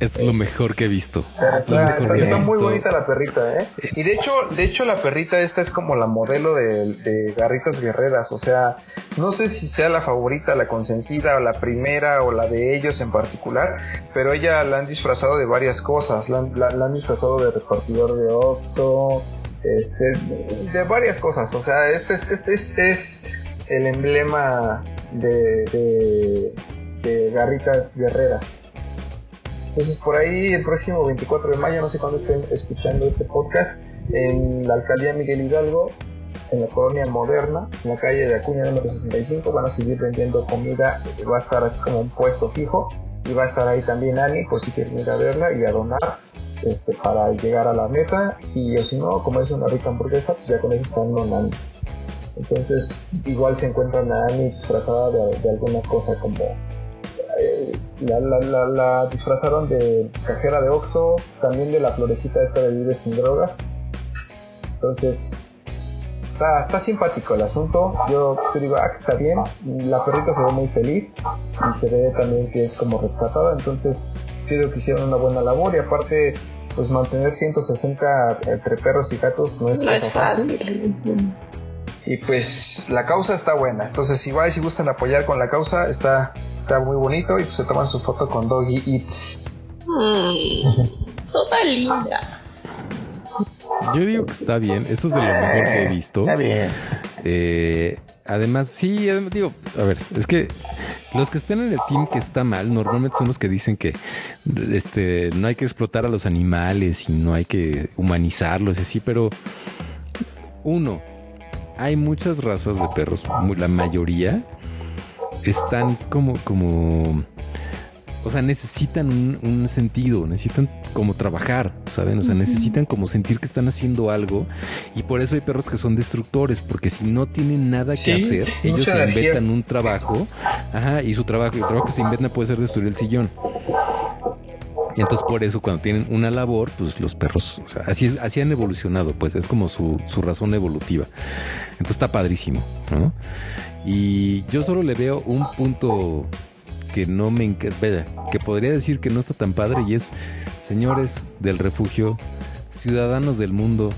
Es lo mejor que he visto. Es está, que muy bonita la perrita, ¿eh? Y de hecho, de hecho la perrita esta es como la modelo de, de Garritas Guerreras, o sea, no sé si sea la favorita, la consentida o la primera o la de ellos en particular, pero ella la han disfrazado de varias cosas, la, han- la- la han disfrazado de repartidor de Oxxo, este, de, varias cosas, o sea, este es, este es, es el emblema de, de, de Garritas Guerreras. Entonces por ahí el próximo 24 de mayo, no sé cuándo estén escuchando este podcast, en la alcaldía Miguel Hidalgo, en la colonia moderna, en la calle de Acuña número 65, van a seguir vendiendo comida, va a estar así como un puesto fijo y va a estar ahí también Ani por si quieren ir a verla y a donar este, para llegar a la meta y si no, como es una rica hamburguesa, pues ya con eso están donando. Entonces igual se encuentran a Ani disfrazada de, de alguna cosa como eh, La, la, disfrazaron de cajera de Oxxo, también de la florecita esta de Vive sin drogas. Entonces, está, está simpático el asunto. Yo, yo digo, ah, que está bien. La perrita se ve muy feliz y se ve también que es como rescatada. Entonces, creo que hicieron una buena labor y aparte, pues mantener 160 entre perros y gatos no es No cosa es fácil. fácil. Y pues la causa está buena. Entonces, igual si gustan apoyar con la causa, está, está muy bonito. Y pues se toman su foto con Doggy Eats. Mm, toda linda. Yo digo que está bien. Esto es de lo mejor que he visto. Está bien. Eh, además, sí, además, digo, a ver, es que los que están en el team que está mal, normalmente son los que dicen que este, no hay que explotar a los animales y no hay que humanizarlos y así, pero uno, hay muchas razas de perros, la mayoría están como, como, o sea, necesitan un, un sentido, necesitan como trabajar, ¿saben? O sea, necesitan como sentir que están haciendo algo y por eso hay perros que son destructores, porque si no tienen nada Sí, que hacer, ellos se inventan un trabajo, ajá, y su trabajo, el trabajo que se inventan puede ser destruir el sillón. Y entonces por eso cuando tienen una labor, pues los perros, o sea, así, es- así han evolucionado, pues es como su, su razón evolutiva. Entonces está padrísimo, ¿no? Y yo solo le veo un punto que no me encanta, que podría decir que no está tan padre y es, señores del refugio, ciudadanos del mundo,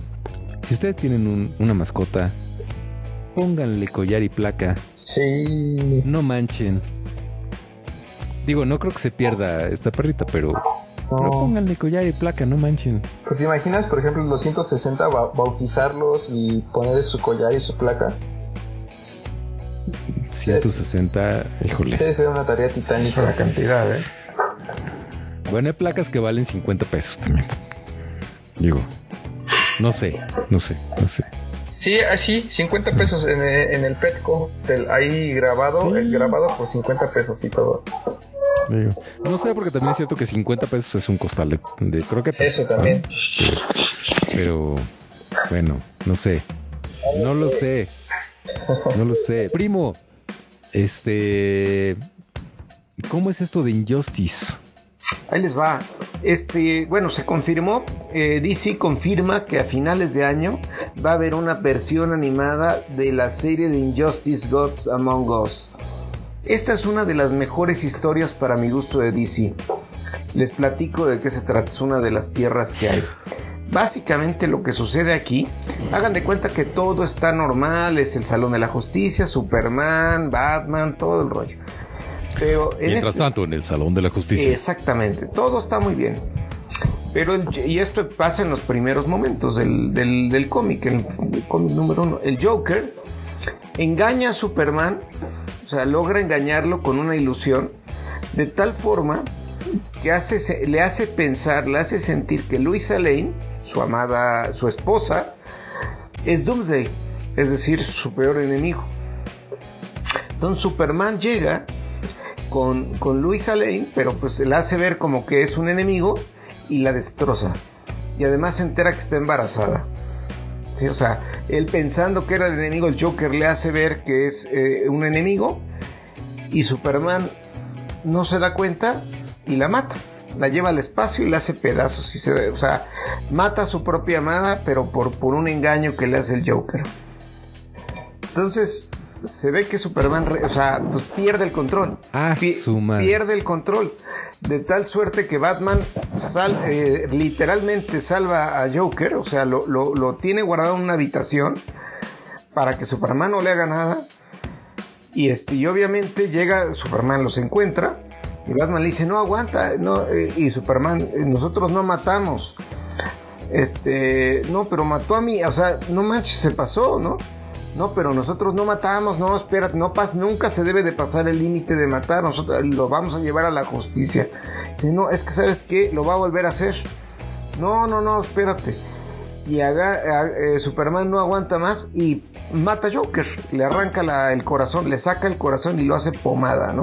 si ustedes tienen un- una mascota, pónganle collar y placa, Sí. no manchen. Digo, no creo que se pierda esta perrita, pero, pero pónganle collar y placa, no manchen. ¿Te imaginas, por ejemplo, los 160 ba- bautizarlos y ponerle su collar y su placa? 160, híjole. Sí, sería una tarea Es una titánica. cantidad, ¿eh? Bueno, hay placas que valen 50 pesos también. Digo, no sé, no sé, no sé. Sí, así, 50 pesos en, el- en el Petco. del- ahí grabado, Sí. eh, grabado por 50 pesos y todo. Digo, no sé, porque también es cierto que 50 pesos es un costal de, de croquetas. Eso también. ¿no? Pero, bueno, no sé. No lo sé. No lo sé. Primo, este. ¿Cómo es esto de Injustice? Ahí les va. Este, bueno, se confirmó. eh, DC confirma que a finales de año va a haber una versión animada de la serie de Injustice Gods Among Us. Esta es una de las mejores historias para mi gusto de DC. Les platico de qué se trata. Es una de las tierras que hay. Básicamente lo que sucede aquí, hagan de cuenta que todo está normal, es el Salón de la Justicia, Superman, Batman, todo el rollo. Pero en Mientras este- tanto, en el Salón de la Justicia. Exactamente, todo está muy bien. Pero, el- y esto pasa en los primeros momentos del, del, del cómic, el, el cómic número uno. El Joker engaña a Superman, o sea, logra engañarlo con una ilusión, de tal forma que hace, le hace pensar, le hace sentir que Luisa Lane, su amada, su esposa, es Doomsday, es decir, su peor enemigo. Entonces Superman llega con, con Luisa Lane, pero pues la hace ver como que es un enemigo y la destroza. Y además se entera que está embarazada. O sea, él pensando que era el enemigo, el Joker le hace ver que es eh, un enemigo y Superman no se da cuenta y la mata. La lleva al espacio y la hace pedazos. Y se, o sea, mata a su propia amada, pero por, por un engaño que le hace el Joker. Entonces, se ve que Superman, o sea, pues pierde el control. Ah, Pi- su madre. Pierde el control. De tal suerte que Batman sal- eh, literalmente salva a Joker, o sea, lo, lo- lo tiene guardado en una habitación para que Superman no le haga nada. Y, este, y obviamente llega, Superman los encuentra. Y Batman le dice, no aguanta. No, eh, y Superman, eh, nosotros no matamos. Este, no, pero mató a mí. O sea, no manches, se pasó, ¿no? No, pero nosotros no matamos, no, espérate, no pas, nunca se debe de pasar el límite de matar, nosotros lo vamos a llevar a la justicia. No, es que sabes qué, lo va a volver a hacer. No, no, no, espérate. Y eh, Superman no aguanta más y mata a Joker, le arranca el corazón, le saca el corazón y lo hace pomada, ¿no?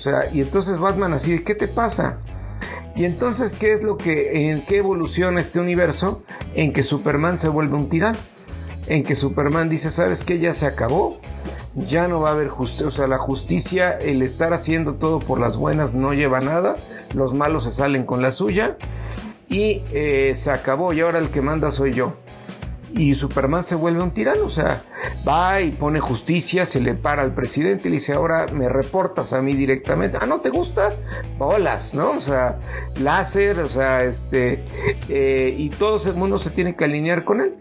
O sea, y entonces Batman así, ¿qué te pasa? Y entonces, ¿qué es lo que, en qué evoluciona este universo? En que Superman se vuelve un tirano. En que Superman dice, ¿sabes qué? Ya se acabó. ya no va a haber justicia, o sea, la justicia, el estar haciendo todo por las buenas no lleva nada, los malos se salen con la suya y eh, se acabó y ahora el que manda soy yo. Y Superman se vuelve un tirano, o sea, va y pone justicia, se le para al presidente y le dice, ahora me reportas a mí directamente. Ah, ¿no te gusta? Bolas, ¿no? O sea, láser, o sea, este, eh, y todo el mundo se tiene que alinear con él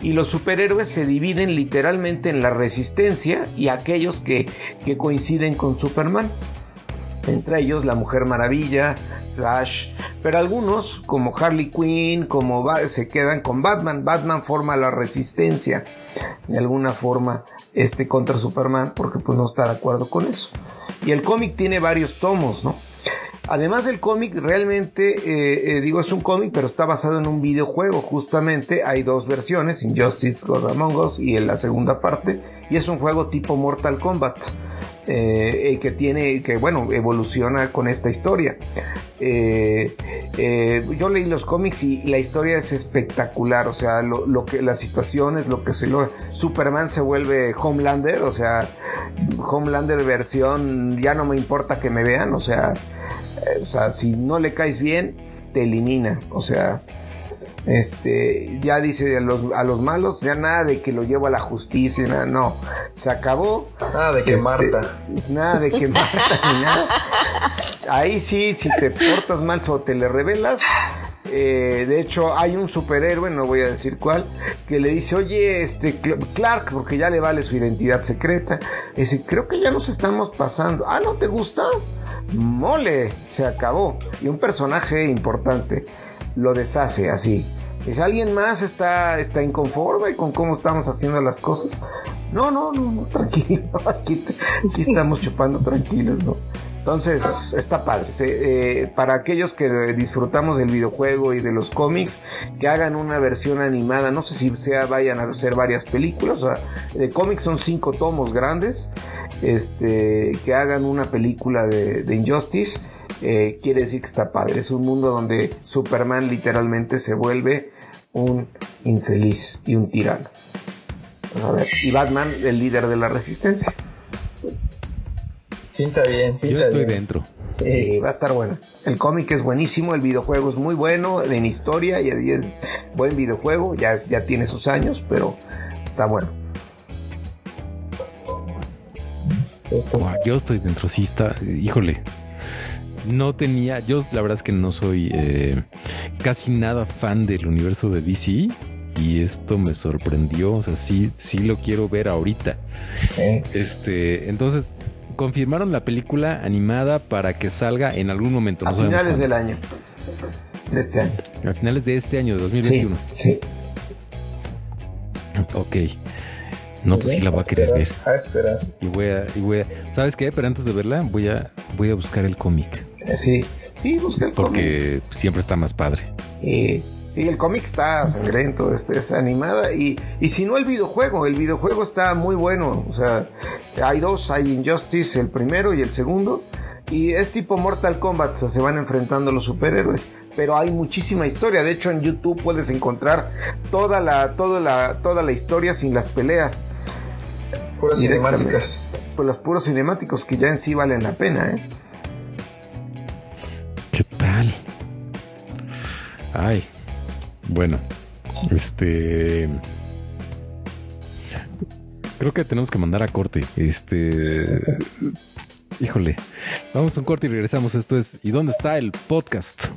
y los superhéroes se dividen literalmente en la resistencia y aquellos que, que coinciden con Superman. Entre ellos la Mujer Maravilla, Flash, pero algunos como Harley Quinn, como se quedan con Batman. Batman forma la resistencia de alguna forma este contra Superman porque pues no está de acuerdo con eso. Y el cómic tiene varios tomos, ¿no? Además del cómic, realmente, eh, eh, digo, es un cómic, pero está basado en un videojuego. Justamente hay dos versiones, Injustice God Among Us y en la segunda parte. Y es un juego tipo Mortal Kombat. Eh, eh, que tiene, que bueno, evoluciona con esta historia. Eh, eh, yo leí los cómics y la historia es espectacular. O sea, lo, lo que las situaciones, lo que se lo. Superman se vuelve Homelander, o sea, Homelander versión ya no me importa que me vean, o sea, o sea, si no le caes bien, te elimina, o sea, este, ya dice a los, a los malos, ya nada de que lo llevo a la justicia, nada, no, se acabó. Nada de que Este, Marta. Nada de que Marta ni nada. Ahí sí, si te portas mal o te le revelas. eh, de hecho, hay un superhéroe, no voy a decir cuál, que le dice, oye, este Cl- Clark, porque ya le vale su identidad secreta. Dice, creo que ya nos estamos pasando. Ah, ¿no te gusta? Mole, se acabó. Y un personaje importante lo deshace así. Dice, ¿alguien más está, está inconforme con cómo estamos haciendo las cosas? No, no, no, no, tranquilo. Aquí, estamos chupando tranquilos, ¿no? Entonces, está padre. Eh, para aquellos que disfrutamos del videojuego y de los cómics, que hagan una versión animada. No sé si sea, vayan a hacer varias películas. O sea, de cómics son cinco tomos grandes. Este, que hagan una película de Injustice. Eh, quiere decir que está padre. Es un mundo donde Superman literalmente se vuelve un infeliz y un tirano. A ver, y Batman, el líder de la resistencia. Pinta bien, pinta Yo estoy bien. dentro. Sí, va a estar bueno. El cómic es buenísimo, el videojuego es muy bueno en historia y es buen videojuego, ya, es- ya tiene sus años, pero está bueno. Yo estoy dentro, sí está, híjole. No tenía, yo la verdad es que no soy eh, casi nada fan del universo de DC y esto me sorprendió, o sea, sí, sí lo quiero ver ahorita. Sí. Este, entonces, confirmaron la película animada para que salga en algún momento. A no finales cuándo. del año. De este año. A finales de este año, de Sí, 2021. sí. Ok. No, pues sí la voy a querer ver. A esperar. Y voy a, y voy a, ¿sabes qué? Pero antes de verla, voy a, voy a buscar el cómic. Sí, sí, busca el cómic. Porque siempre está más padre. Sí, sí, el cómic está sangriento, este, es animada. Y, y si no el videojuego, el videojuego está muy bueno, o sea, hay dos, hay Injustice, el primero y el segundo, y es tipo Mortal Kombat, o sea, se van enfrentando los superhéroes, pero hay muchísima historia, de hecho en YouTube puedes encontrar toda la, toda la, toda la historia sin las peleas, Puras cinemáticas. pues los puros cinemáticos que ya en sí valen la pena, ¿eh? Ay, bueno, este. Creo que tenemos que mandar a corte. Este. Híjole. Vamos a un corte y regresamos. Esto es ¿Y dónde está el podcast?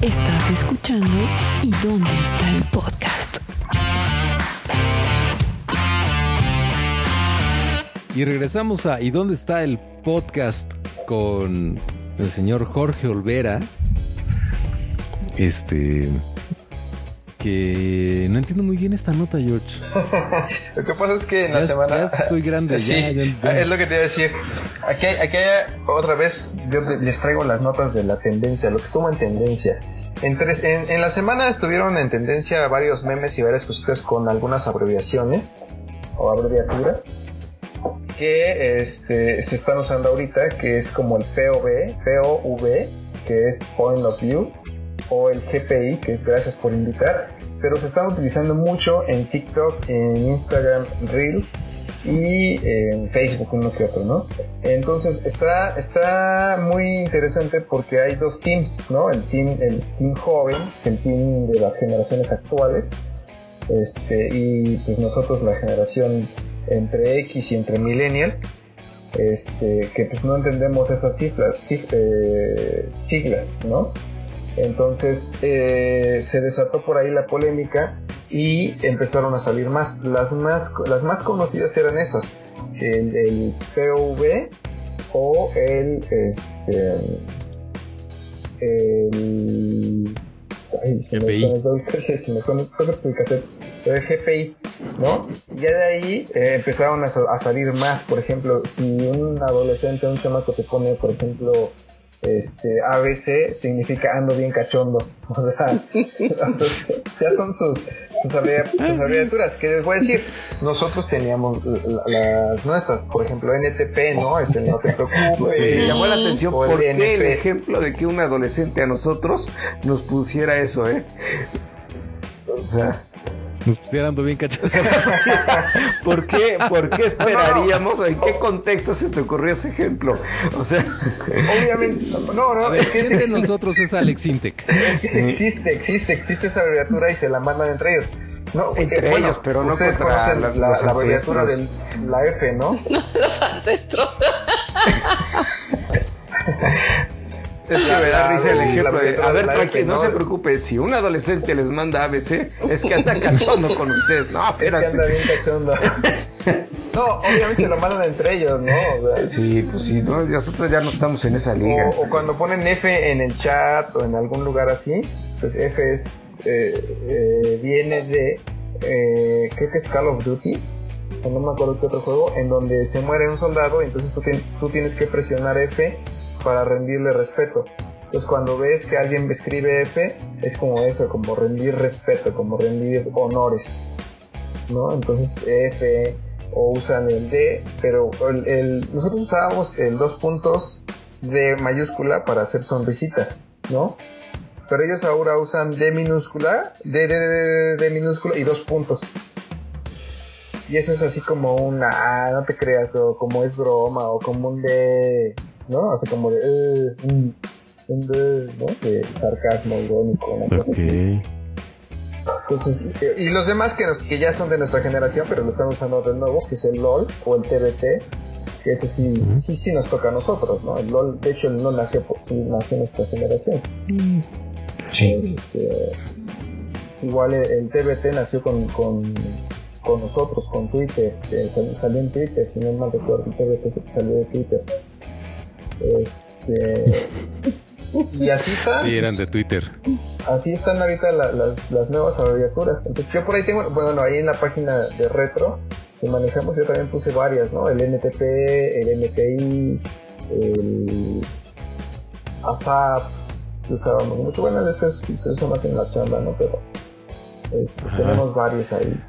Estás escuchando ¿Y dónde está el podcast? Y regresamos a ¿Y dónde está el podcast? Con el señor Jorge Olvera. Este. Que no entiendo muy bien esta nota, George. Lo que pasa es que en la Ya- semana. ya estoy grande, Sí, ya, ya, es lo que te iba a decir. Aquí, aquí otra vez yo les traigo las notas de la tendencia, lo que estuvo en tendencia. En, tres- en- en la semana estuvieron en tendencia varios memes y varias cositas con algunas abreviaciones o abreviaturas que este, se están usando ahorita, que es como el POV, POV, que es Point of View, o el GPI, que es gracias por invitar, pero se están utilizando mucho en TikTok, en Instagram Reels y en Facebook uno que otro, ¿no? Entonces está, está muy interesante porque hay dos teams, ¿no? El team, el team joven, el team de las generaciones actuales, este, y pues nosotros la generación entre X y entre Millennial, este, que pues no entendemos esas cifras, cif- eh, siglas, ¿no? Entonces eh, se desató por ahí la polémica y empezaron a salir más. Las más, las más conocidas eran esas, el, el POV o el, este, el, ay, se me GPI. desconectó el cassette, se me desconectó el cassette, pero el GPI, ¿no? Ya de ahí eh, empezaron a salir más, por ejemplo, si un adolescente, un chamaco te pone, por ejemplo, este ABC significa ando bien cachondo. O sea, o sea, ya son sus, sus, abrevi- sus abreviaturas. Que les voy a decir, nosotros teníamos las nuestras, por ejemplo, NTP, ¿no? Este, no te preocupes. Me llamó la atención por qué el ejemplo de que un adolescente a nosotros nos pusiera eso, ¿eh? O sea, Nos pusieran bien cachados. ¿por qué, por qué esperaríamos en qué contexto se te ocurrió ese ejemplo? O sea, Obviamente, no, no, ver, es que es, ¿quién de nosotros es Alex Intec? es que existe, existe, existe esa abreviatura y se la mandan entre ellos. No, Entre ellos, pero no contra conocen la- la, abreviatura de la F, ¿no? Los ancestros. Es que me da risa el ejemplo de, a ver, tranquilo, no se preocupe, si un adolescente les manda ABC, es que anda cachondo con ustedes. No, Es que anda espérate. bien cachondo. No, obviamente se lo mandan entre ellos, ¿no? O, sea, Sí, pues sí, no, nosotros ya no estamos en esa liga. o- o cuando ponen F en el chat o en algún lugar así, pues F es eh, eh, viene de eh, creo que es Call of Duty o no me acuerdo qué otro juego en donde se muere un soldado y entonces tú, tú tienes que presionar F para rendirle respeto. Entonces cuando ves que alguien escribe F es como eso, como rendir respeto, como rendir honores. ¿no? Entonces F o usan el D, pero el, nosotros usábamos el dos puntos de mayúscula para hacer sonrisita, ¿no? Pero ellos ahora usan D minúscula, D, D, D, D, D minúscula y dos puntos. Y eso es así como una, ah, no te creas, o como es broma, o como un D, ¿no? Así como de, eh, un, un D, ¿no? De sarcasmo irónico, una cosa así. Entonces, eh, y los demás que, nos, que ya son de nuestra generación, pero lo están usando de nuevo, que es el LOL o el TBT, que ese sí, sí, sí nos toca a nosotros, ¿no? El LOL, de hecho, el LOL nació, por, sí, nació en nuestra generación. Este, igual el, el TBT nació con, con, con nosotros, con Twitter, que sal- salió en Twitter, si no mal recuerdo, el TBT salió de Twitter. Este, y así está. Sí, eran de Twitter. Así están ahorita la- las, las nuevas abreviaturas. Entonces yo por ahí tengo, bueno, ahí en la página de Retro que manejamos yo también puse varias, ¿no? El NTP, el NPI, el ASAP, usábamos mucho. Bueno, esas se usan más en la chamba, ¿no? Pero Ajá. tenemos varios ahí.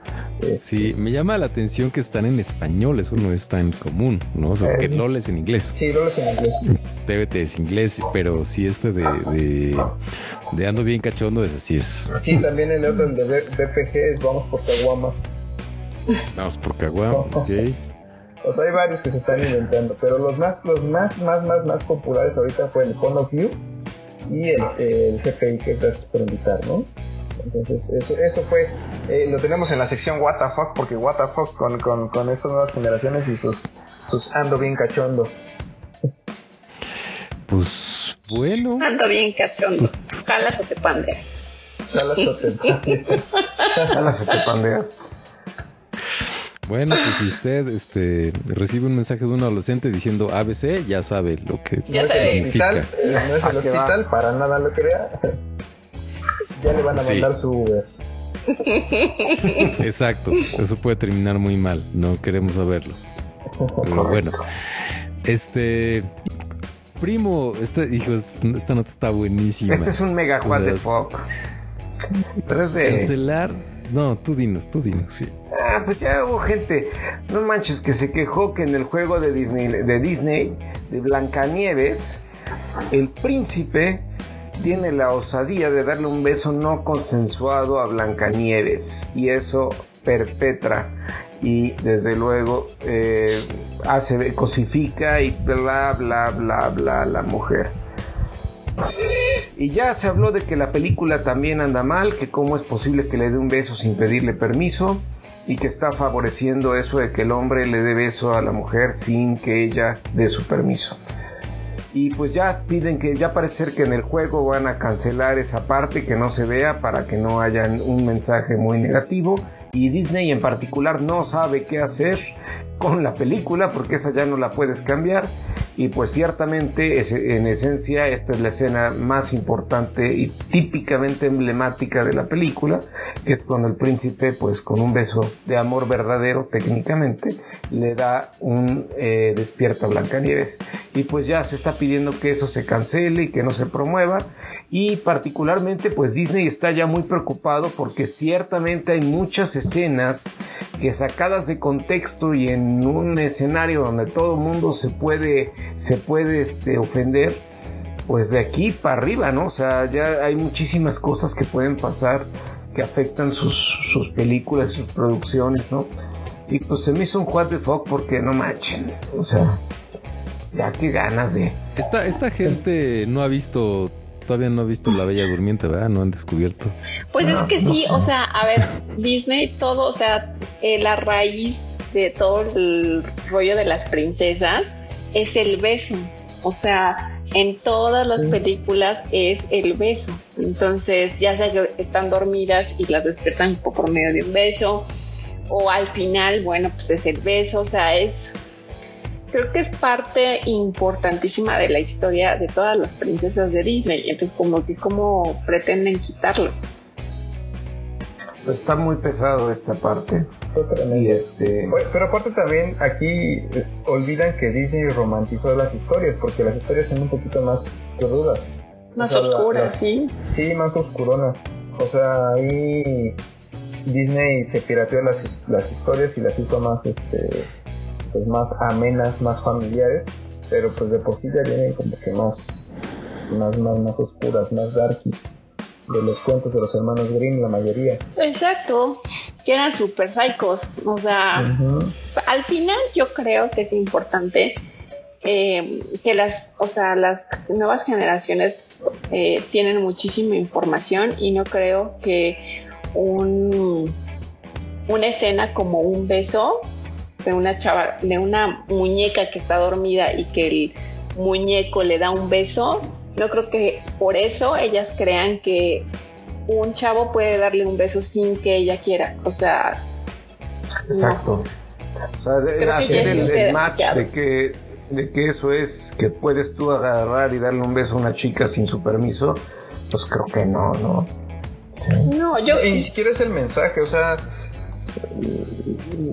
Este, Sí, me llama la atención que están en español, eso no es tan común, ¿no? O sea, Eh. LOL es en inglés, Sí, no los en inglés. TBT es inglés, pero sí este de, de, de Ando Bien Cachondo, ese sí es, Sí, también el otro, el de BPG, es Vamos por Caguamas. vamos por Caguam, ok. O sea, hay varios que se están inventando, pero los más, los más, más, más, más populares ahorita fue el Phone of View y el, el GPI, que gracias por invitar, ¿no? Entonces, eso, eso fue, eh, lo tenemos en la sección fuck, porque What the fuck con, con, con estas nuevas generaciones y sus, sus ando bien cachondo. Pues bueno, Ando bien cachondo. Jalas o te pandeas. Jalas o te Ojalá se te pandea. bueno, pues si usted este, recibe un mensaje de un adolescente diciendo ABC, ya sabe lo que Ya no es sabe. el hospital, significa. eh, no es ¿A el va? hospital, para nada lo crea. Ya le van a Sí. mandar su Uber. Exacto, eso puede terminar muy mal, no queremos saberlo. Pero bueno, este primo, este hijo, esta nota está buenísima. Este es un mega what O sea, the fuck. Pero es de... Cancelar, no, tú dinos, tú dinos, sí. Ah, pues ya hubo gente, no manches, que se quejó que en el juego de Disney, de Disney, de Blancanieves, el príncipe tiene la osadía de darle un beso no consensuado a Blancanieves y eso perpetra y desde luego eh, hace cosifica y bla bla bla bla la mujer. Y ya se habló de que la película también anda mal, que cómo es posible que le dé un beso sin pedirle permiso y que está favoreciendo eso de que el hombre le dé beso a la mujer sin que ella dé su permiso. Y pues ya piden que ya parece ser que en el juego van a cancelar esa parte que no se vea para que no haya un mensaje muy negativo. Y Disney en particular no sabe qué hacer con la película porque esa ya no la puedes cambiar. Y pues ciertamente en esencia esta es la escena más importante y típicamente emblemática de la película que es cuando el príncipe pues con un beso de amor verdadero técnicamente le da un eh, despierta Blancanieves. Y pues ya se está pidiendo que eso se cancele y que no se promueva. Y particularmente pues Disney está ya muy preocupado porque ciertamente hay muchas escenas que sacadas de contexto y en un escenario donde todo el mundo se puede se puede este, ofender pues de aquí para arriba, ¿no? O sea, ya hay muchísimas cosas que pueden pasar que afectan sus, sus películas, sus producciones, ¿no? Y pues se me hizo un what the fuck porque no machen, o sea, ya qué ganas de... Esta, esta gente no ha visto todavía no ha visto La Bella Durmiente, ¿verdad? No han descubierto. Pues es que sí, o sea, a ver, Disney, todo, o sea, eh, la raíz de todo el rollo de las princesas es el beso. O sea, en todas las películas es el beso. Entonces, ya sea que están dormidas y las despiertan por medio de un beso, o al final, bueno, pues es el beso, o sea, es creo que es parte importantísima de la historia de todas las princesas de Disney. Entonces, como que cómo pretenden quitarlo. Pues está muy pesado esta parte. Y este... pero aparte también aquí eh, olvidan que Disney romantizó las historias, porque las historias son un poquito más crudas. Más oscuras, sí. Sí, más oscuronas. O sea, ahí Disney se pirateó las, las historias y las hizo más este pues más amenas, más familiares, pero pues de por sí ya vienen como que más, más, más, más oscuras, más darkies de los cuentos de los hermanos Grimm, la mayoría. Exacto, que eran super psicos. O sea, al final yo creo que es importante eh, que las, o sea, las nuevas generaciones eh, tienen muchísima información y no creo que un, una escena como un beso de una chava, de una muñeca que está dormida y que el muñeco le da un beso, no creo que por eso ellas crean que un chavo puede darle un beso sin que ella quiera. O sea. Exacto. O sea, hacer el, match de que, de que eso es que puedes tú agarrar y darle un beso a una chica sin su permiso, pues creo que no, no. No, yo. Y ni siquiera es el mensaje, o sea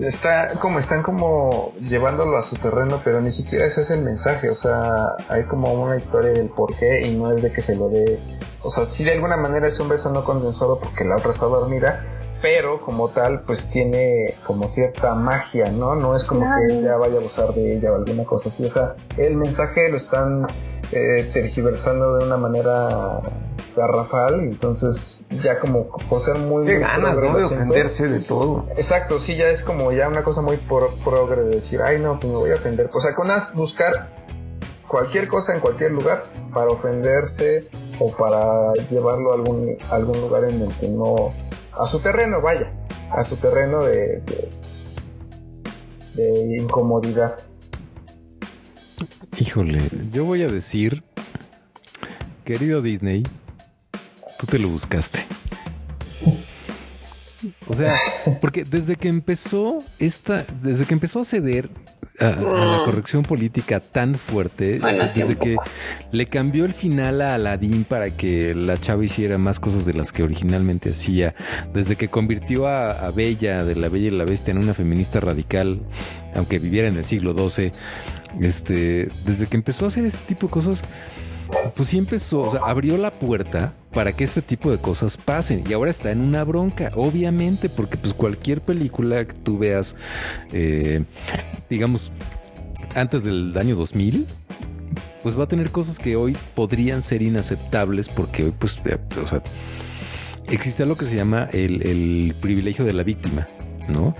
está como están como llevándolo a su terreno, pero ni siquiera ese es el mensaje, o sea, hay como una historia del por qué y no es de que se lo dé, o sea, si de alguna manera es un beso no consensuado porque la otra está dormida, pero como tal pues tiene como cierta magia, ¿no? No es como que ella vaya a abusar de ella o alguna cosa así, o sea, el mensaje lo están eh, tergiversando de una manera garrafal, entonces ya como por ser muy... Qué ganas, De ofenderse de todo. Exacto, sí, ya es como ya una cosa muy progre de decir, ay no, pues me voy a ofender. O sea, con unas buscar cualquier cosa en cualquier lugar para ofenderse o para llevarlo a algún, algún lugar en el que no... a su terreno, vaya, a su terreno de, de incomodidad. Híjole, yo voy a decir, querido Disney, tú te lo buscaste. O sea, porque desde que empezó esta, desde que empezó a ceder a, la corrección política tan fuerte, desde que le cambió el final a Aladdin para que la chava hiciera más cosas de las que originalmente hacía, desde que convirtió a, Bella de la Bella y la Bestia en una feminista radical, aunque viviera en el siglo XII, este, desde que empezó a hacer este tipo de cosas, pues sí empezó, o sea, abrió la puerta para que este tipo de cosas pasen y ahora está en una bronca, obviamente, porque pues cualquier película que tú veas, eh, digamos, antes del año 2000, pues va a tener cosas que hoy podrían ser inaceptables porque hoy pues eh, o sea, existe lo que se llama el, el privilegio de la víctima. ¿No?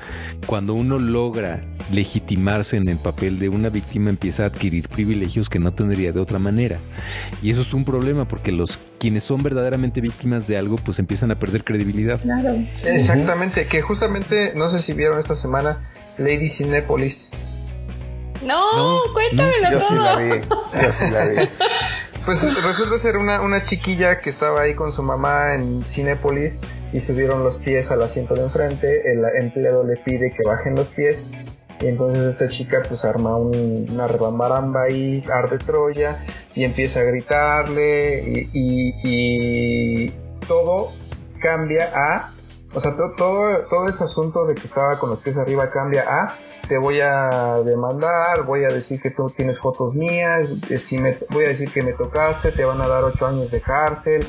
Cuando uno logra legitimarse en el papel de una víctima empieza a adquirir privilegios que no tendría de otra manera. Y eso es un problema porque los quienes son verdaderamente víctimas de algo pues empiezan a perder credibilidad. Claro. Exactamente, que justamente, no sé si vieron esta semana Lady Cinépolis. No, No, cuéntamelo Yo sí todo. la vi. Yo sí la vi. Pues resulta ser una, una chiquilla que estaba ahí con su mamá en Cinépolis y subieron los pies al asiento de enfrente. El empleado le pide que bajen los pies. Y entonces esta chica pues arma un- una rebambaramba ahí, arde Troya, y empieza a gritarle y, todo cambia a... O sea, to- todo, todo ese asunto de que estaba con los pies arriba cambia a te voy a demandar, voy a decir que tú tienes fotos mías, si me, voy a decir que me tocaste, te van a dar ocho años de cárcel.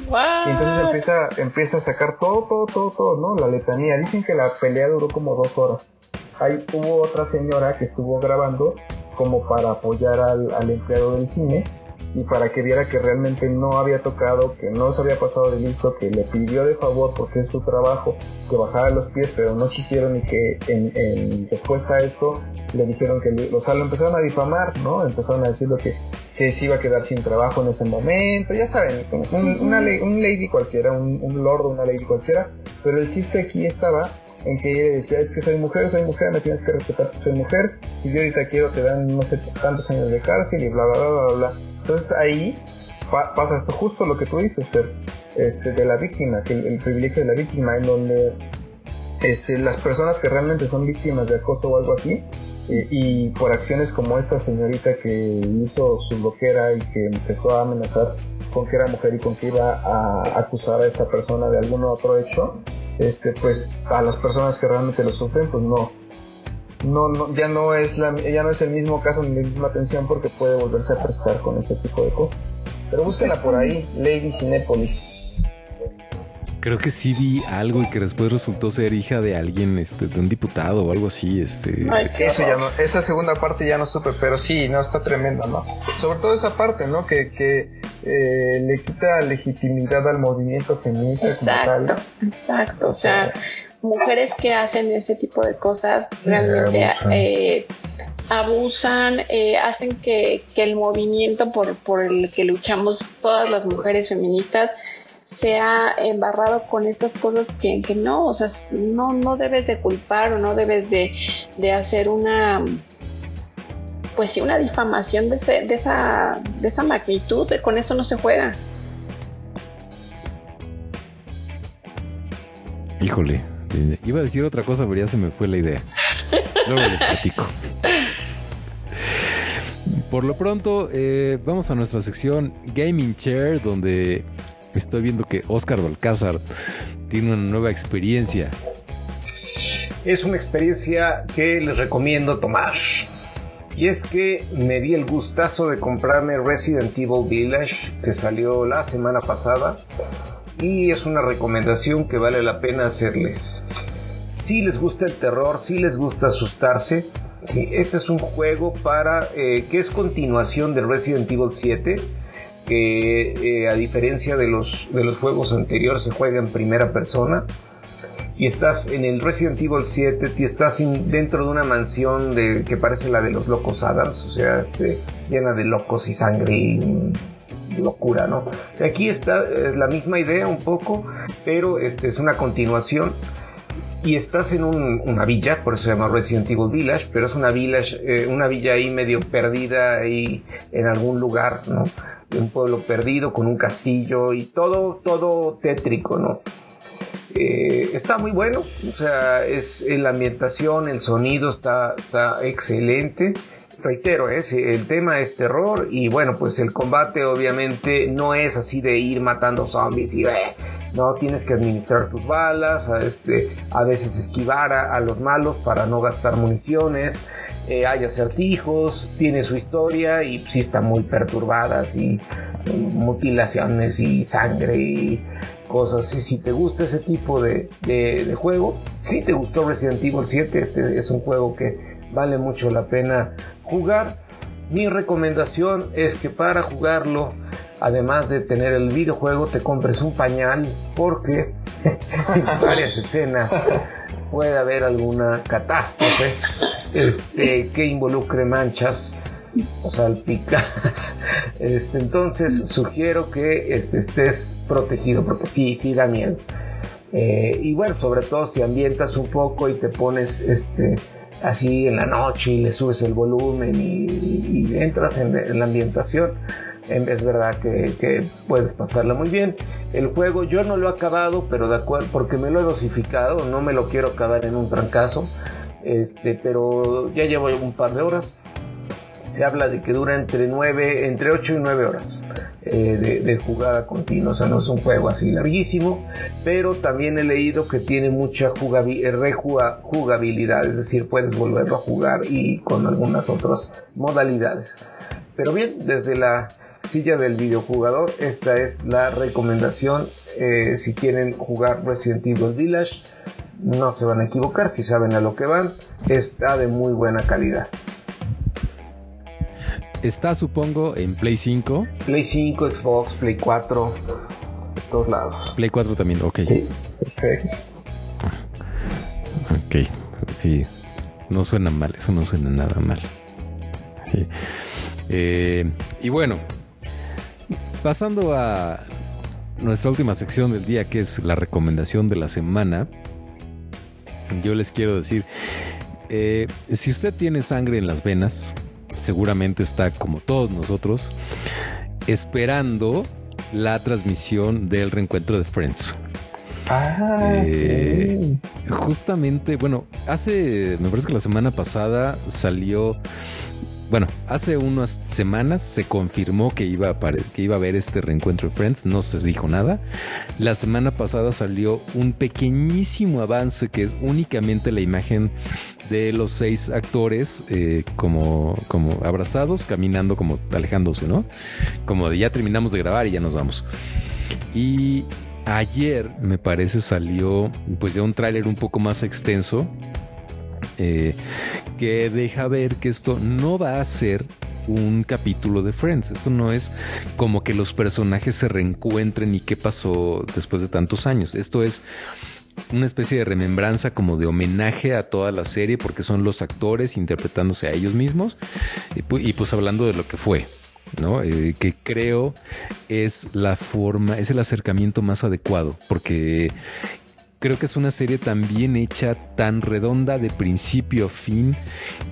Y entonces empieza, empieza a sacar todo, todo, todo, todo, ¿no? La letanía. Dicen que la pelea duró como dos horas. Ahí hubo otra señora que estuvo grabando como para apoyar al, al empleado del cine y para que viera que realmente no había tocado, que no se había pasado de listo, que le pidió de favor porque es su trabajo que bajara los pies, pero no quisieron y que en, en respuesta a esto le dijeron que, le- o sea, lo empezaron a difamar, ¿no? Empezaron a decirlo que, que se iba a quedar sin trabajo en ese momento, ya saben, un, una ley- un lady cualquiera, un, un lord o una lady cualquiera, pero el chiste aquí estaba en que ella decía, es que soy mujer, soy mujer, me tienes que respetar, soy mujer, si yo ahorita quiero te dan no sé tantos años de cárcel y bla, bla, bla, bla, bla. Entonces ahí pa- pasa esto justo lo que tú dices, Fer, este, de la víctima, que el, privilegio de la víctima, en donde este, las personas que realmente son víctimas de acoso o algo así, y por acciones como esta señorita que hizo su loquera y que empezó a amenazar con que era mujer y con que iba a acusar a esta persona de algún otro hecho, este, pues a las personas que realmente lo sufren, pues no, no, no, ya no es la, ya no es el mismo caso ni la misma atención porque puede volverse a prestar con este tipo de cosas. Pero búsquenla por ahí, Lady Cinépolis. Creo que sí vi algo y que después resultó ser hija de alguien, este, de un diputado o algo así, este. Ay, Eso ya no, esa segunda parte ya no supe, pero sí, no, está tremenda, ¿no? Sobre todo esa parte, ¿no? Que, que eh, le quita legitimidad al movimiento feminista como tal. Exacto, exacto. O sea, mujeres que hacen ese tipo de cosas realmente abusan. eh, abusan, eh, hacen que, que el movimiento por, por el que luchamos todas las mujeres feministas sea embarrado con estas cosas que, que no, o sea, no, no debes de culpar o no debes de, de hacer una pues sí, una difamación de, ese- de, esa, de esa magnitud, con eso no se juega. Híjole, iba a decir otra cosa, pero ya se me fue la idea. Luego les platico. Por lo pronto, eh, vamos a nuestra sección Gaming Chair, donde estoy viendo que Oscar Balcázar tiene una nueva experiencia. Es una experiencia que les recomiendo tomar. Y es que me di el gustazo de comprarme Resident Evil Village, que salió la semana pasada. Y es una recomendación que vale la pena hacerles. Si les gusta el terror, si les gusta asustarse, este es un juego para eh, que es continuación de Resident Evil 7 que eh, a diferencia de los, de los juegos anteriores se juega en primera persona y estás en el Resident Evil 7 y estás dentro de una mansión de, que parece la de los locos Adams, o sea, este, llena de locos y sangre y locura, ¿no? Aquí está es la misma idea un poco, pero este es una continuación y estás en un- una villa, por eso se llama Resident Evil Village, pero es una village, eh, una villa ahí medio perdida ahí en algún lugar, ¿no? Un pueblo perdido con un castillo y todo, todo tétrico, ¿no? Eh, está muy bueno, o sea, es la ambientación, el sonido está, está excelente. Reitero, es, el tema es terror y bueno, pues el combate obviamente no es así de ir matando zombies y eh, no tienes que administrar tus balas, a, este, a veces esquivar a, los malos para no gastar municiones, eh, hay acertijos, tiene su historia y sí está muy perturbada, eh, mutilaciones y sangre y cosas. Y si te gusta ese tipo de- de juego, si te gustó Resident Evil 7, este es un juego que vale mucho la pena jugar. Mi recomendación es que para jugarlo, además de tener el videojuego, te compres un pañal porque en varias escenas puede haber alguna catástrofe este, que involucre manchas o salpicas. Este, entonces sugiero que este, estés protegido porque sí, sí da miedo. Eh, y bueno, sobre todo si ambientas un poco y te pones este, así en la noche y le subes el volumen y, entras en, la ambientación, es verdad que, que, puedes pasarla muy bien. El juego yo no lo he acabado, pero de acuerdo, porque me lo he dosificado, no me lo quiero acabar en un trancazo, este, pero ya llevo un par de horas se habla de que dura entre 9, entre 8 y 9 horas eh, de, jugada continua, o sea, no es un juego así larguísimo, pero también he leído que tiene mucha eh, rejugabilidad, es decir, puedes volverlo a jugar y con algunas otras modalidades. Pero bien, desde la silla del videojugador, esta es la recomendación eh, si quieren jugar Resident Evil Village. No se van a equivocar si saben a lo que van. Está de muy buena calidad. Está, supongo, en Play 5. Play 5, Xbox, Play 4, todos lados. Play 4 también, ok. Sí, perfecto. Ok, sí. No suena mal, eso no suena nada mal. Sí. Eh, y bueno, pasando a nuestra última sección del día, que es la recomendación de la semana, yo les quiero decir, eh, si usted tiene sangre en las venas, seguramente está como todos nosotros esperando la transmisión del reencuentro de Friends. Ah, eh, sí. Justamente, bueno, hace, me parece que la semana pasada salió bueno, hace unas semanas se confirmó que iba, a que iba a haber este reencuentro de Friends, no se dijo nada. La semana pasada salió un pequeñísimo avance que es únicamente la imagen de los seis actores eh, como, como abrazados, caminando, como alejándose, ¿no? Como de ya terminamos de grabar y ya nos vamos. Y ayer, me parece, salió pues ya un tráiler un poco más extenso eh, que deja ver que esto no va a ser un capítulo de Friends. Esto no es como que los personajes se reencuentren y qué pasó después de tantos años. Esto es una especie de remembranza como de homenaje a toda la serie porque son los actores interpretándose a ellos mismos y, pues hablando de lo que fue. ¿no? Eh, que creo es la forma, es el acercamiento más adecuado, porque creo que es una serie tan bien hecha, tan redonda de principio a fin,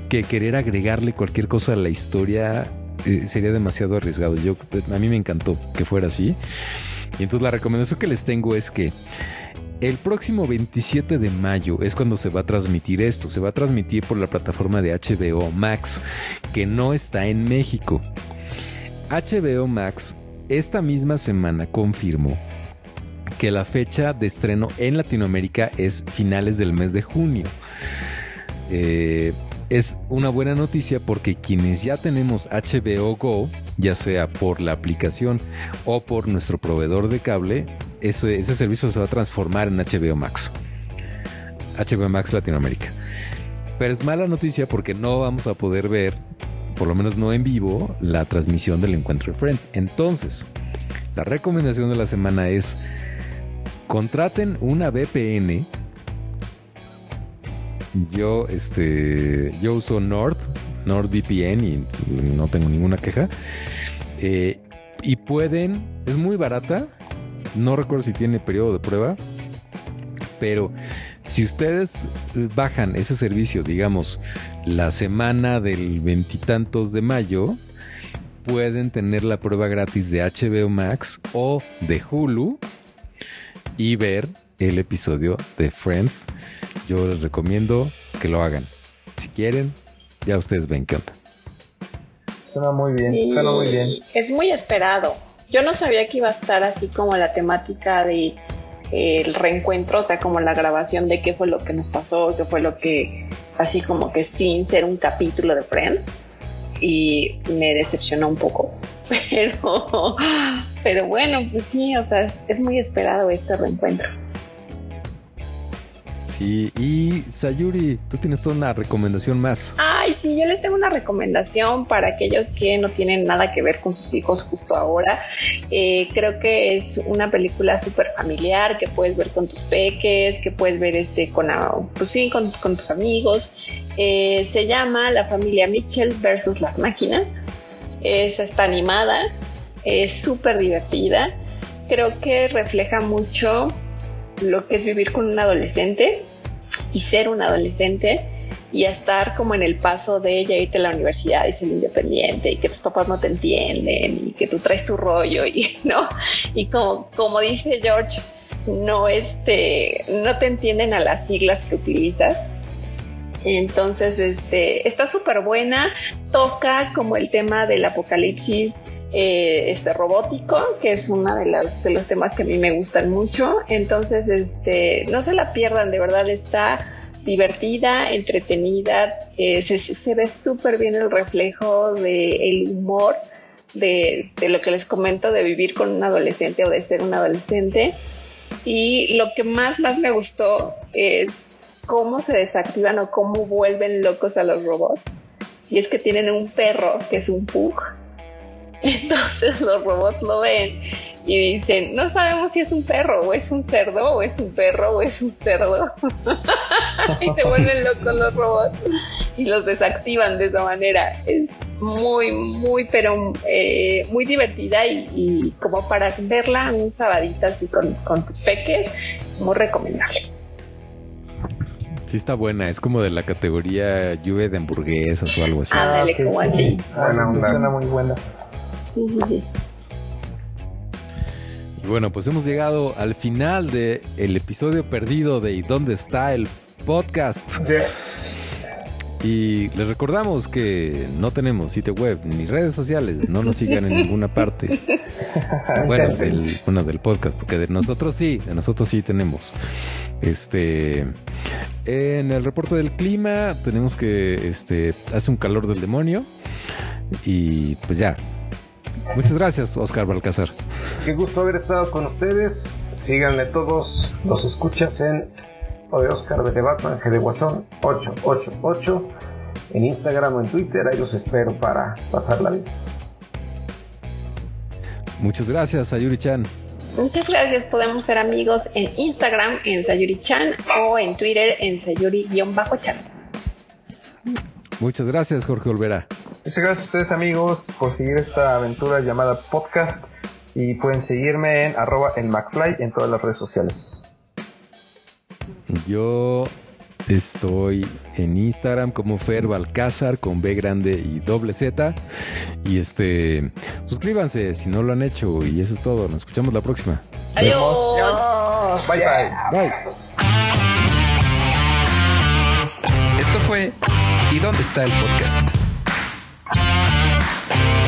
que querer agregarle cualquier cosa a la historia eh, sería demasiado arriesgado. Yo, a mí me encantó que fuera así. Y entonces la recomendación que les tengo es que el próximo 27 de mayo es cuando se va a transmitir esto. Se va a transmitir por la plataforma de HBO Max, que no está en México. HBO Max esta misma semana confirmó que la fecha de estreno en Latinoamérica es finales del mes de junio. Eh, es una buena noticia porque quienes ya tenemos HBO Go, ya sea por la aplicación o por nuestro proveedor de cable, ese, ese servicio se va a transformar en HBO Max. HBO Max Latinoamérica. Pero es mala noticia porque no vamos a poder ver, por lo menos no en vivo, la transmisión del encuentro de Friends. Entonces, la recomendación de la semana es contraten una VPN. Yo, este, yo uso Nord, NordVPN y no tengo ninguna queja. Eh, y pueden, es muy barata. No recuerdo si tiene periodo de prueba, pero si ustedes bajan ese servicio, digamos, la semana del veintitantos de mayo, pueden tener la prueba gratis de HBO Max o de Hulu y ver el episodio de Friends. Yo les recomiendo que lo hagan. Si quieren, ya ustedes ven qué onda. Suena muy bien, suena muy bien. Es muy esperado. Yo no sabía que iba a estar así como la temática de eh, el reencuentro, o sea, como la grabación de qué fue lo que nos pasó, qué fue lo que, así como que sin ser un capítulo de Friends. Y me decepcionó un poco. Pero, pero bueno, pues sí, o sea, es, muy esperado este reencuentro. Sí, y Sayuri, tú tienes una recomendación más. Ay, sí, yo les tengo una recomendación para aquellos que no tienen nada que ver con sus hijos justo ahora. Eh, creo que es una película súper familiar que puedes ver con tus peques, que puedes ver este con, pues sí, con, con tus amigos. Eh, se llama La familia Mitchell versus las máquinas. Es, está animada, es súper divertida. Creo que refleja mucho lo que es vivir con un adolescente y ser un adolescente y estar como en el paso de ella irte a la universidad y ser independiente y que tus papás no te entienden y que tú traes tu rollo y no y como como dice George no este no te entienden a las siglas que utilizas. Entonces este está súper buena. Toca como el tema del apocalipsis eh, este robótico que es uno de de los temas que a mí me gustan mucho entonces este no se la pierdan de verdad está divertida, entretenida, eh, se, ve súper bien el reflejo del humor de, lo que les comento de vivir con un adolescente o de ser un adolescente. Y lo que más, más me gustó es cómo se desactivan o cómo vuelven locos a los robots. Y es que tienen un perro que es un pug. Entonces los robots lo ven y dicen, no sabemos si es un perro o es un cerdo o es un perro o es un cerdo. y se vuelven locos los robots y los desactivan de esa manera. Es muy, muy, pero eh, muy divertida y, como para verla un sabadito así con, tus peques, muy recomendable. Sí está buena, es como de la categoría lluvia de hamburguesas o algo así. Ah, dale, como así. Ah, suena muy buena. Sí, sí, sí bueno, pues hemos llegado al final del el episodio perdido de ¿Y dónde está el podcast? Yes. Y les recordamos que no tenemos sitio web ni redes sociales, no nos sigan en ninguna parte. Bueno, del, bueno, del podcast, porque de nosotros sí, de nosotros sí tenemos. Este, en el reporte del clima tenemos que, este, hace un calor del demonio y pues ya, Muchas gracias, Oscar Balcázar. Qué gusto haber estado con ustedes. Síganme todos los escuchas en o de Oscar de Batman, G de Guasón 888 en Instagram o en Twitter. Ahí los espero para pasar la vida. Muchas gracias, Sayuri-chan. Muchas gracias. Podemos ser amigos en Instagram en Sayuri-chan o en Twitter en Sayuri-chan. Muchas gracias, Jorge Olvera. Muchas gracias a ustedes amigos por seguir esta aventura llamada podcast y pueden seguirme en arroba el McFly en todas las redes sociales. Yo estoy en Instagram como Fer Balcázar con B grande y doble Z. Y este, suscríbanse si no lo han hecho. Y eso es todo. Nos escuchamos la próxima. Adiós. Bye bye. Bye. Esto fue ¿Y dónde está el podcast? Peace.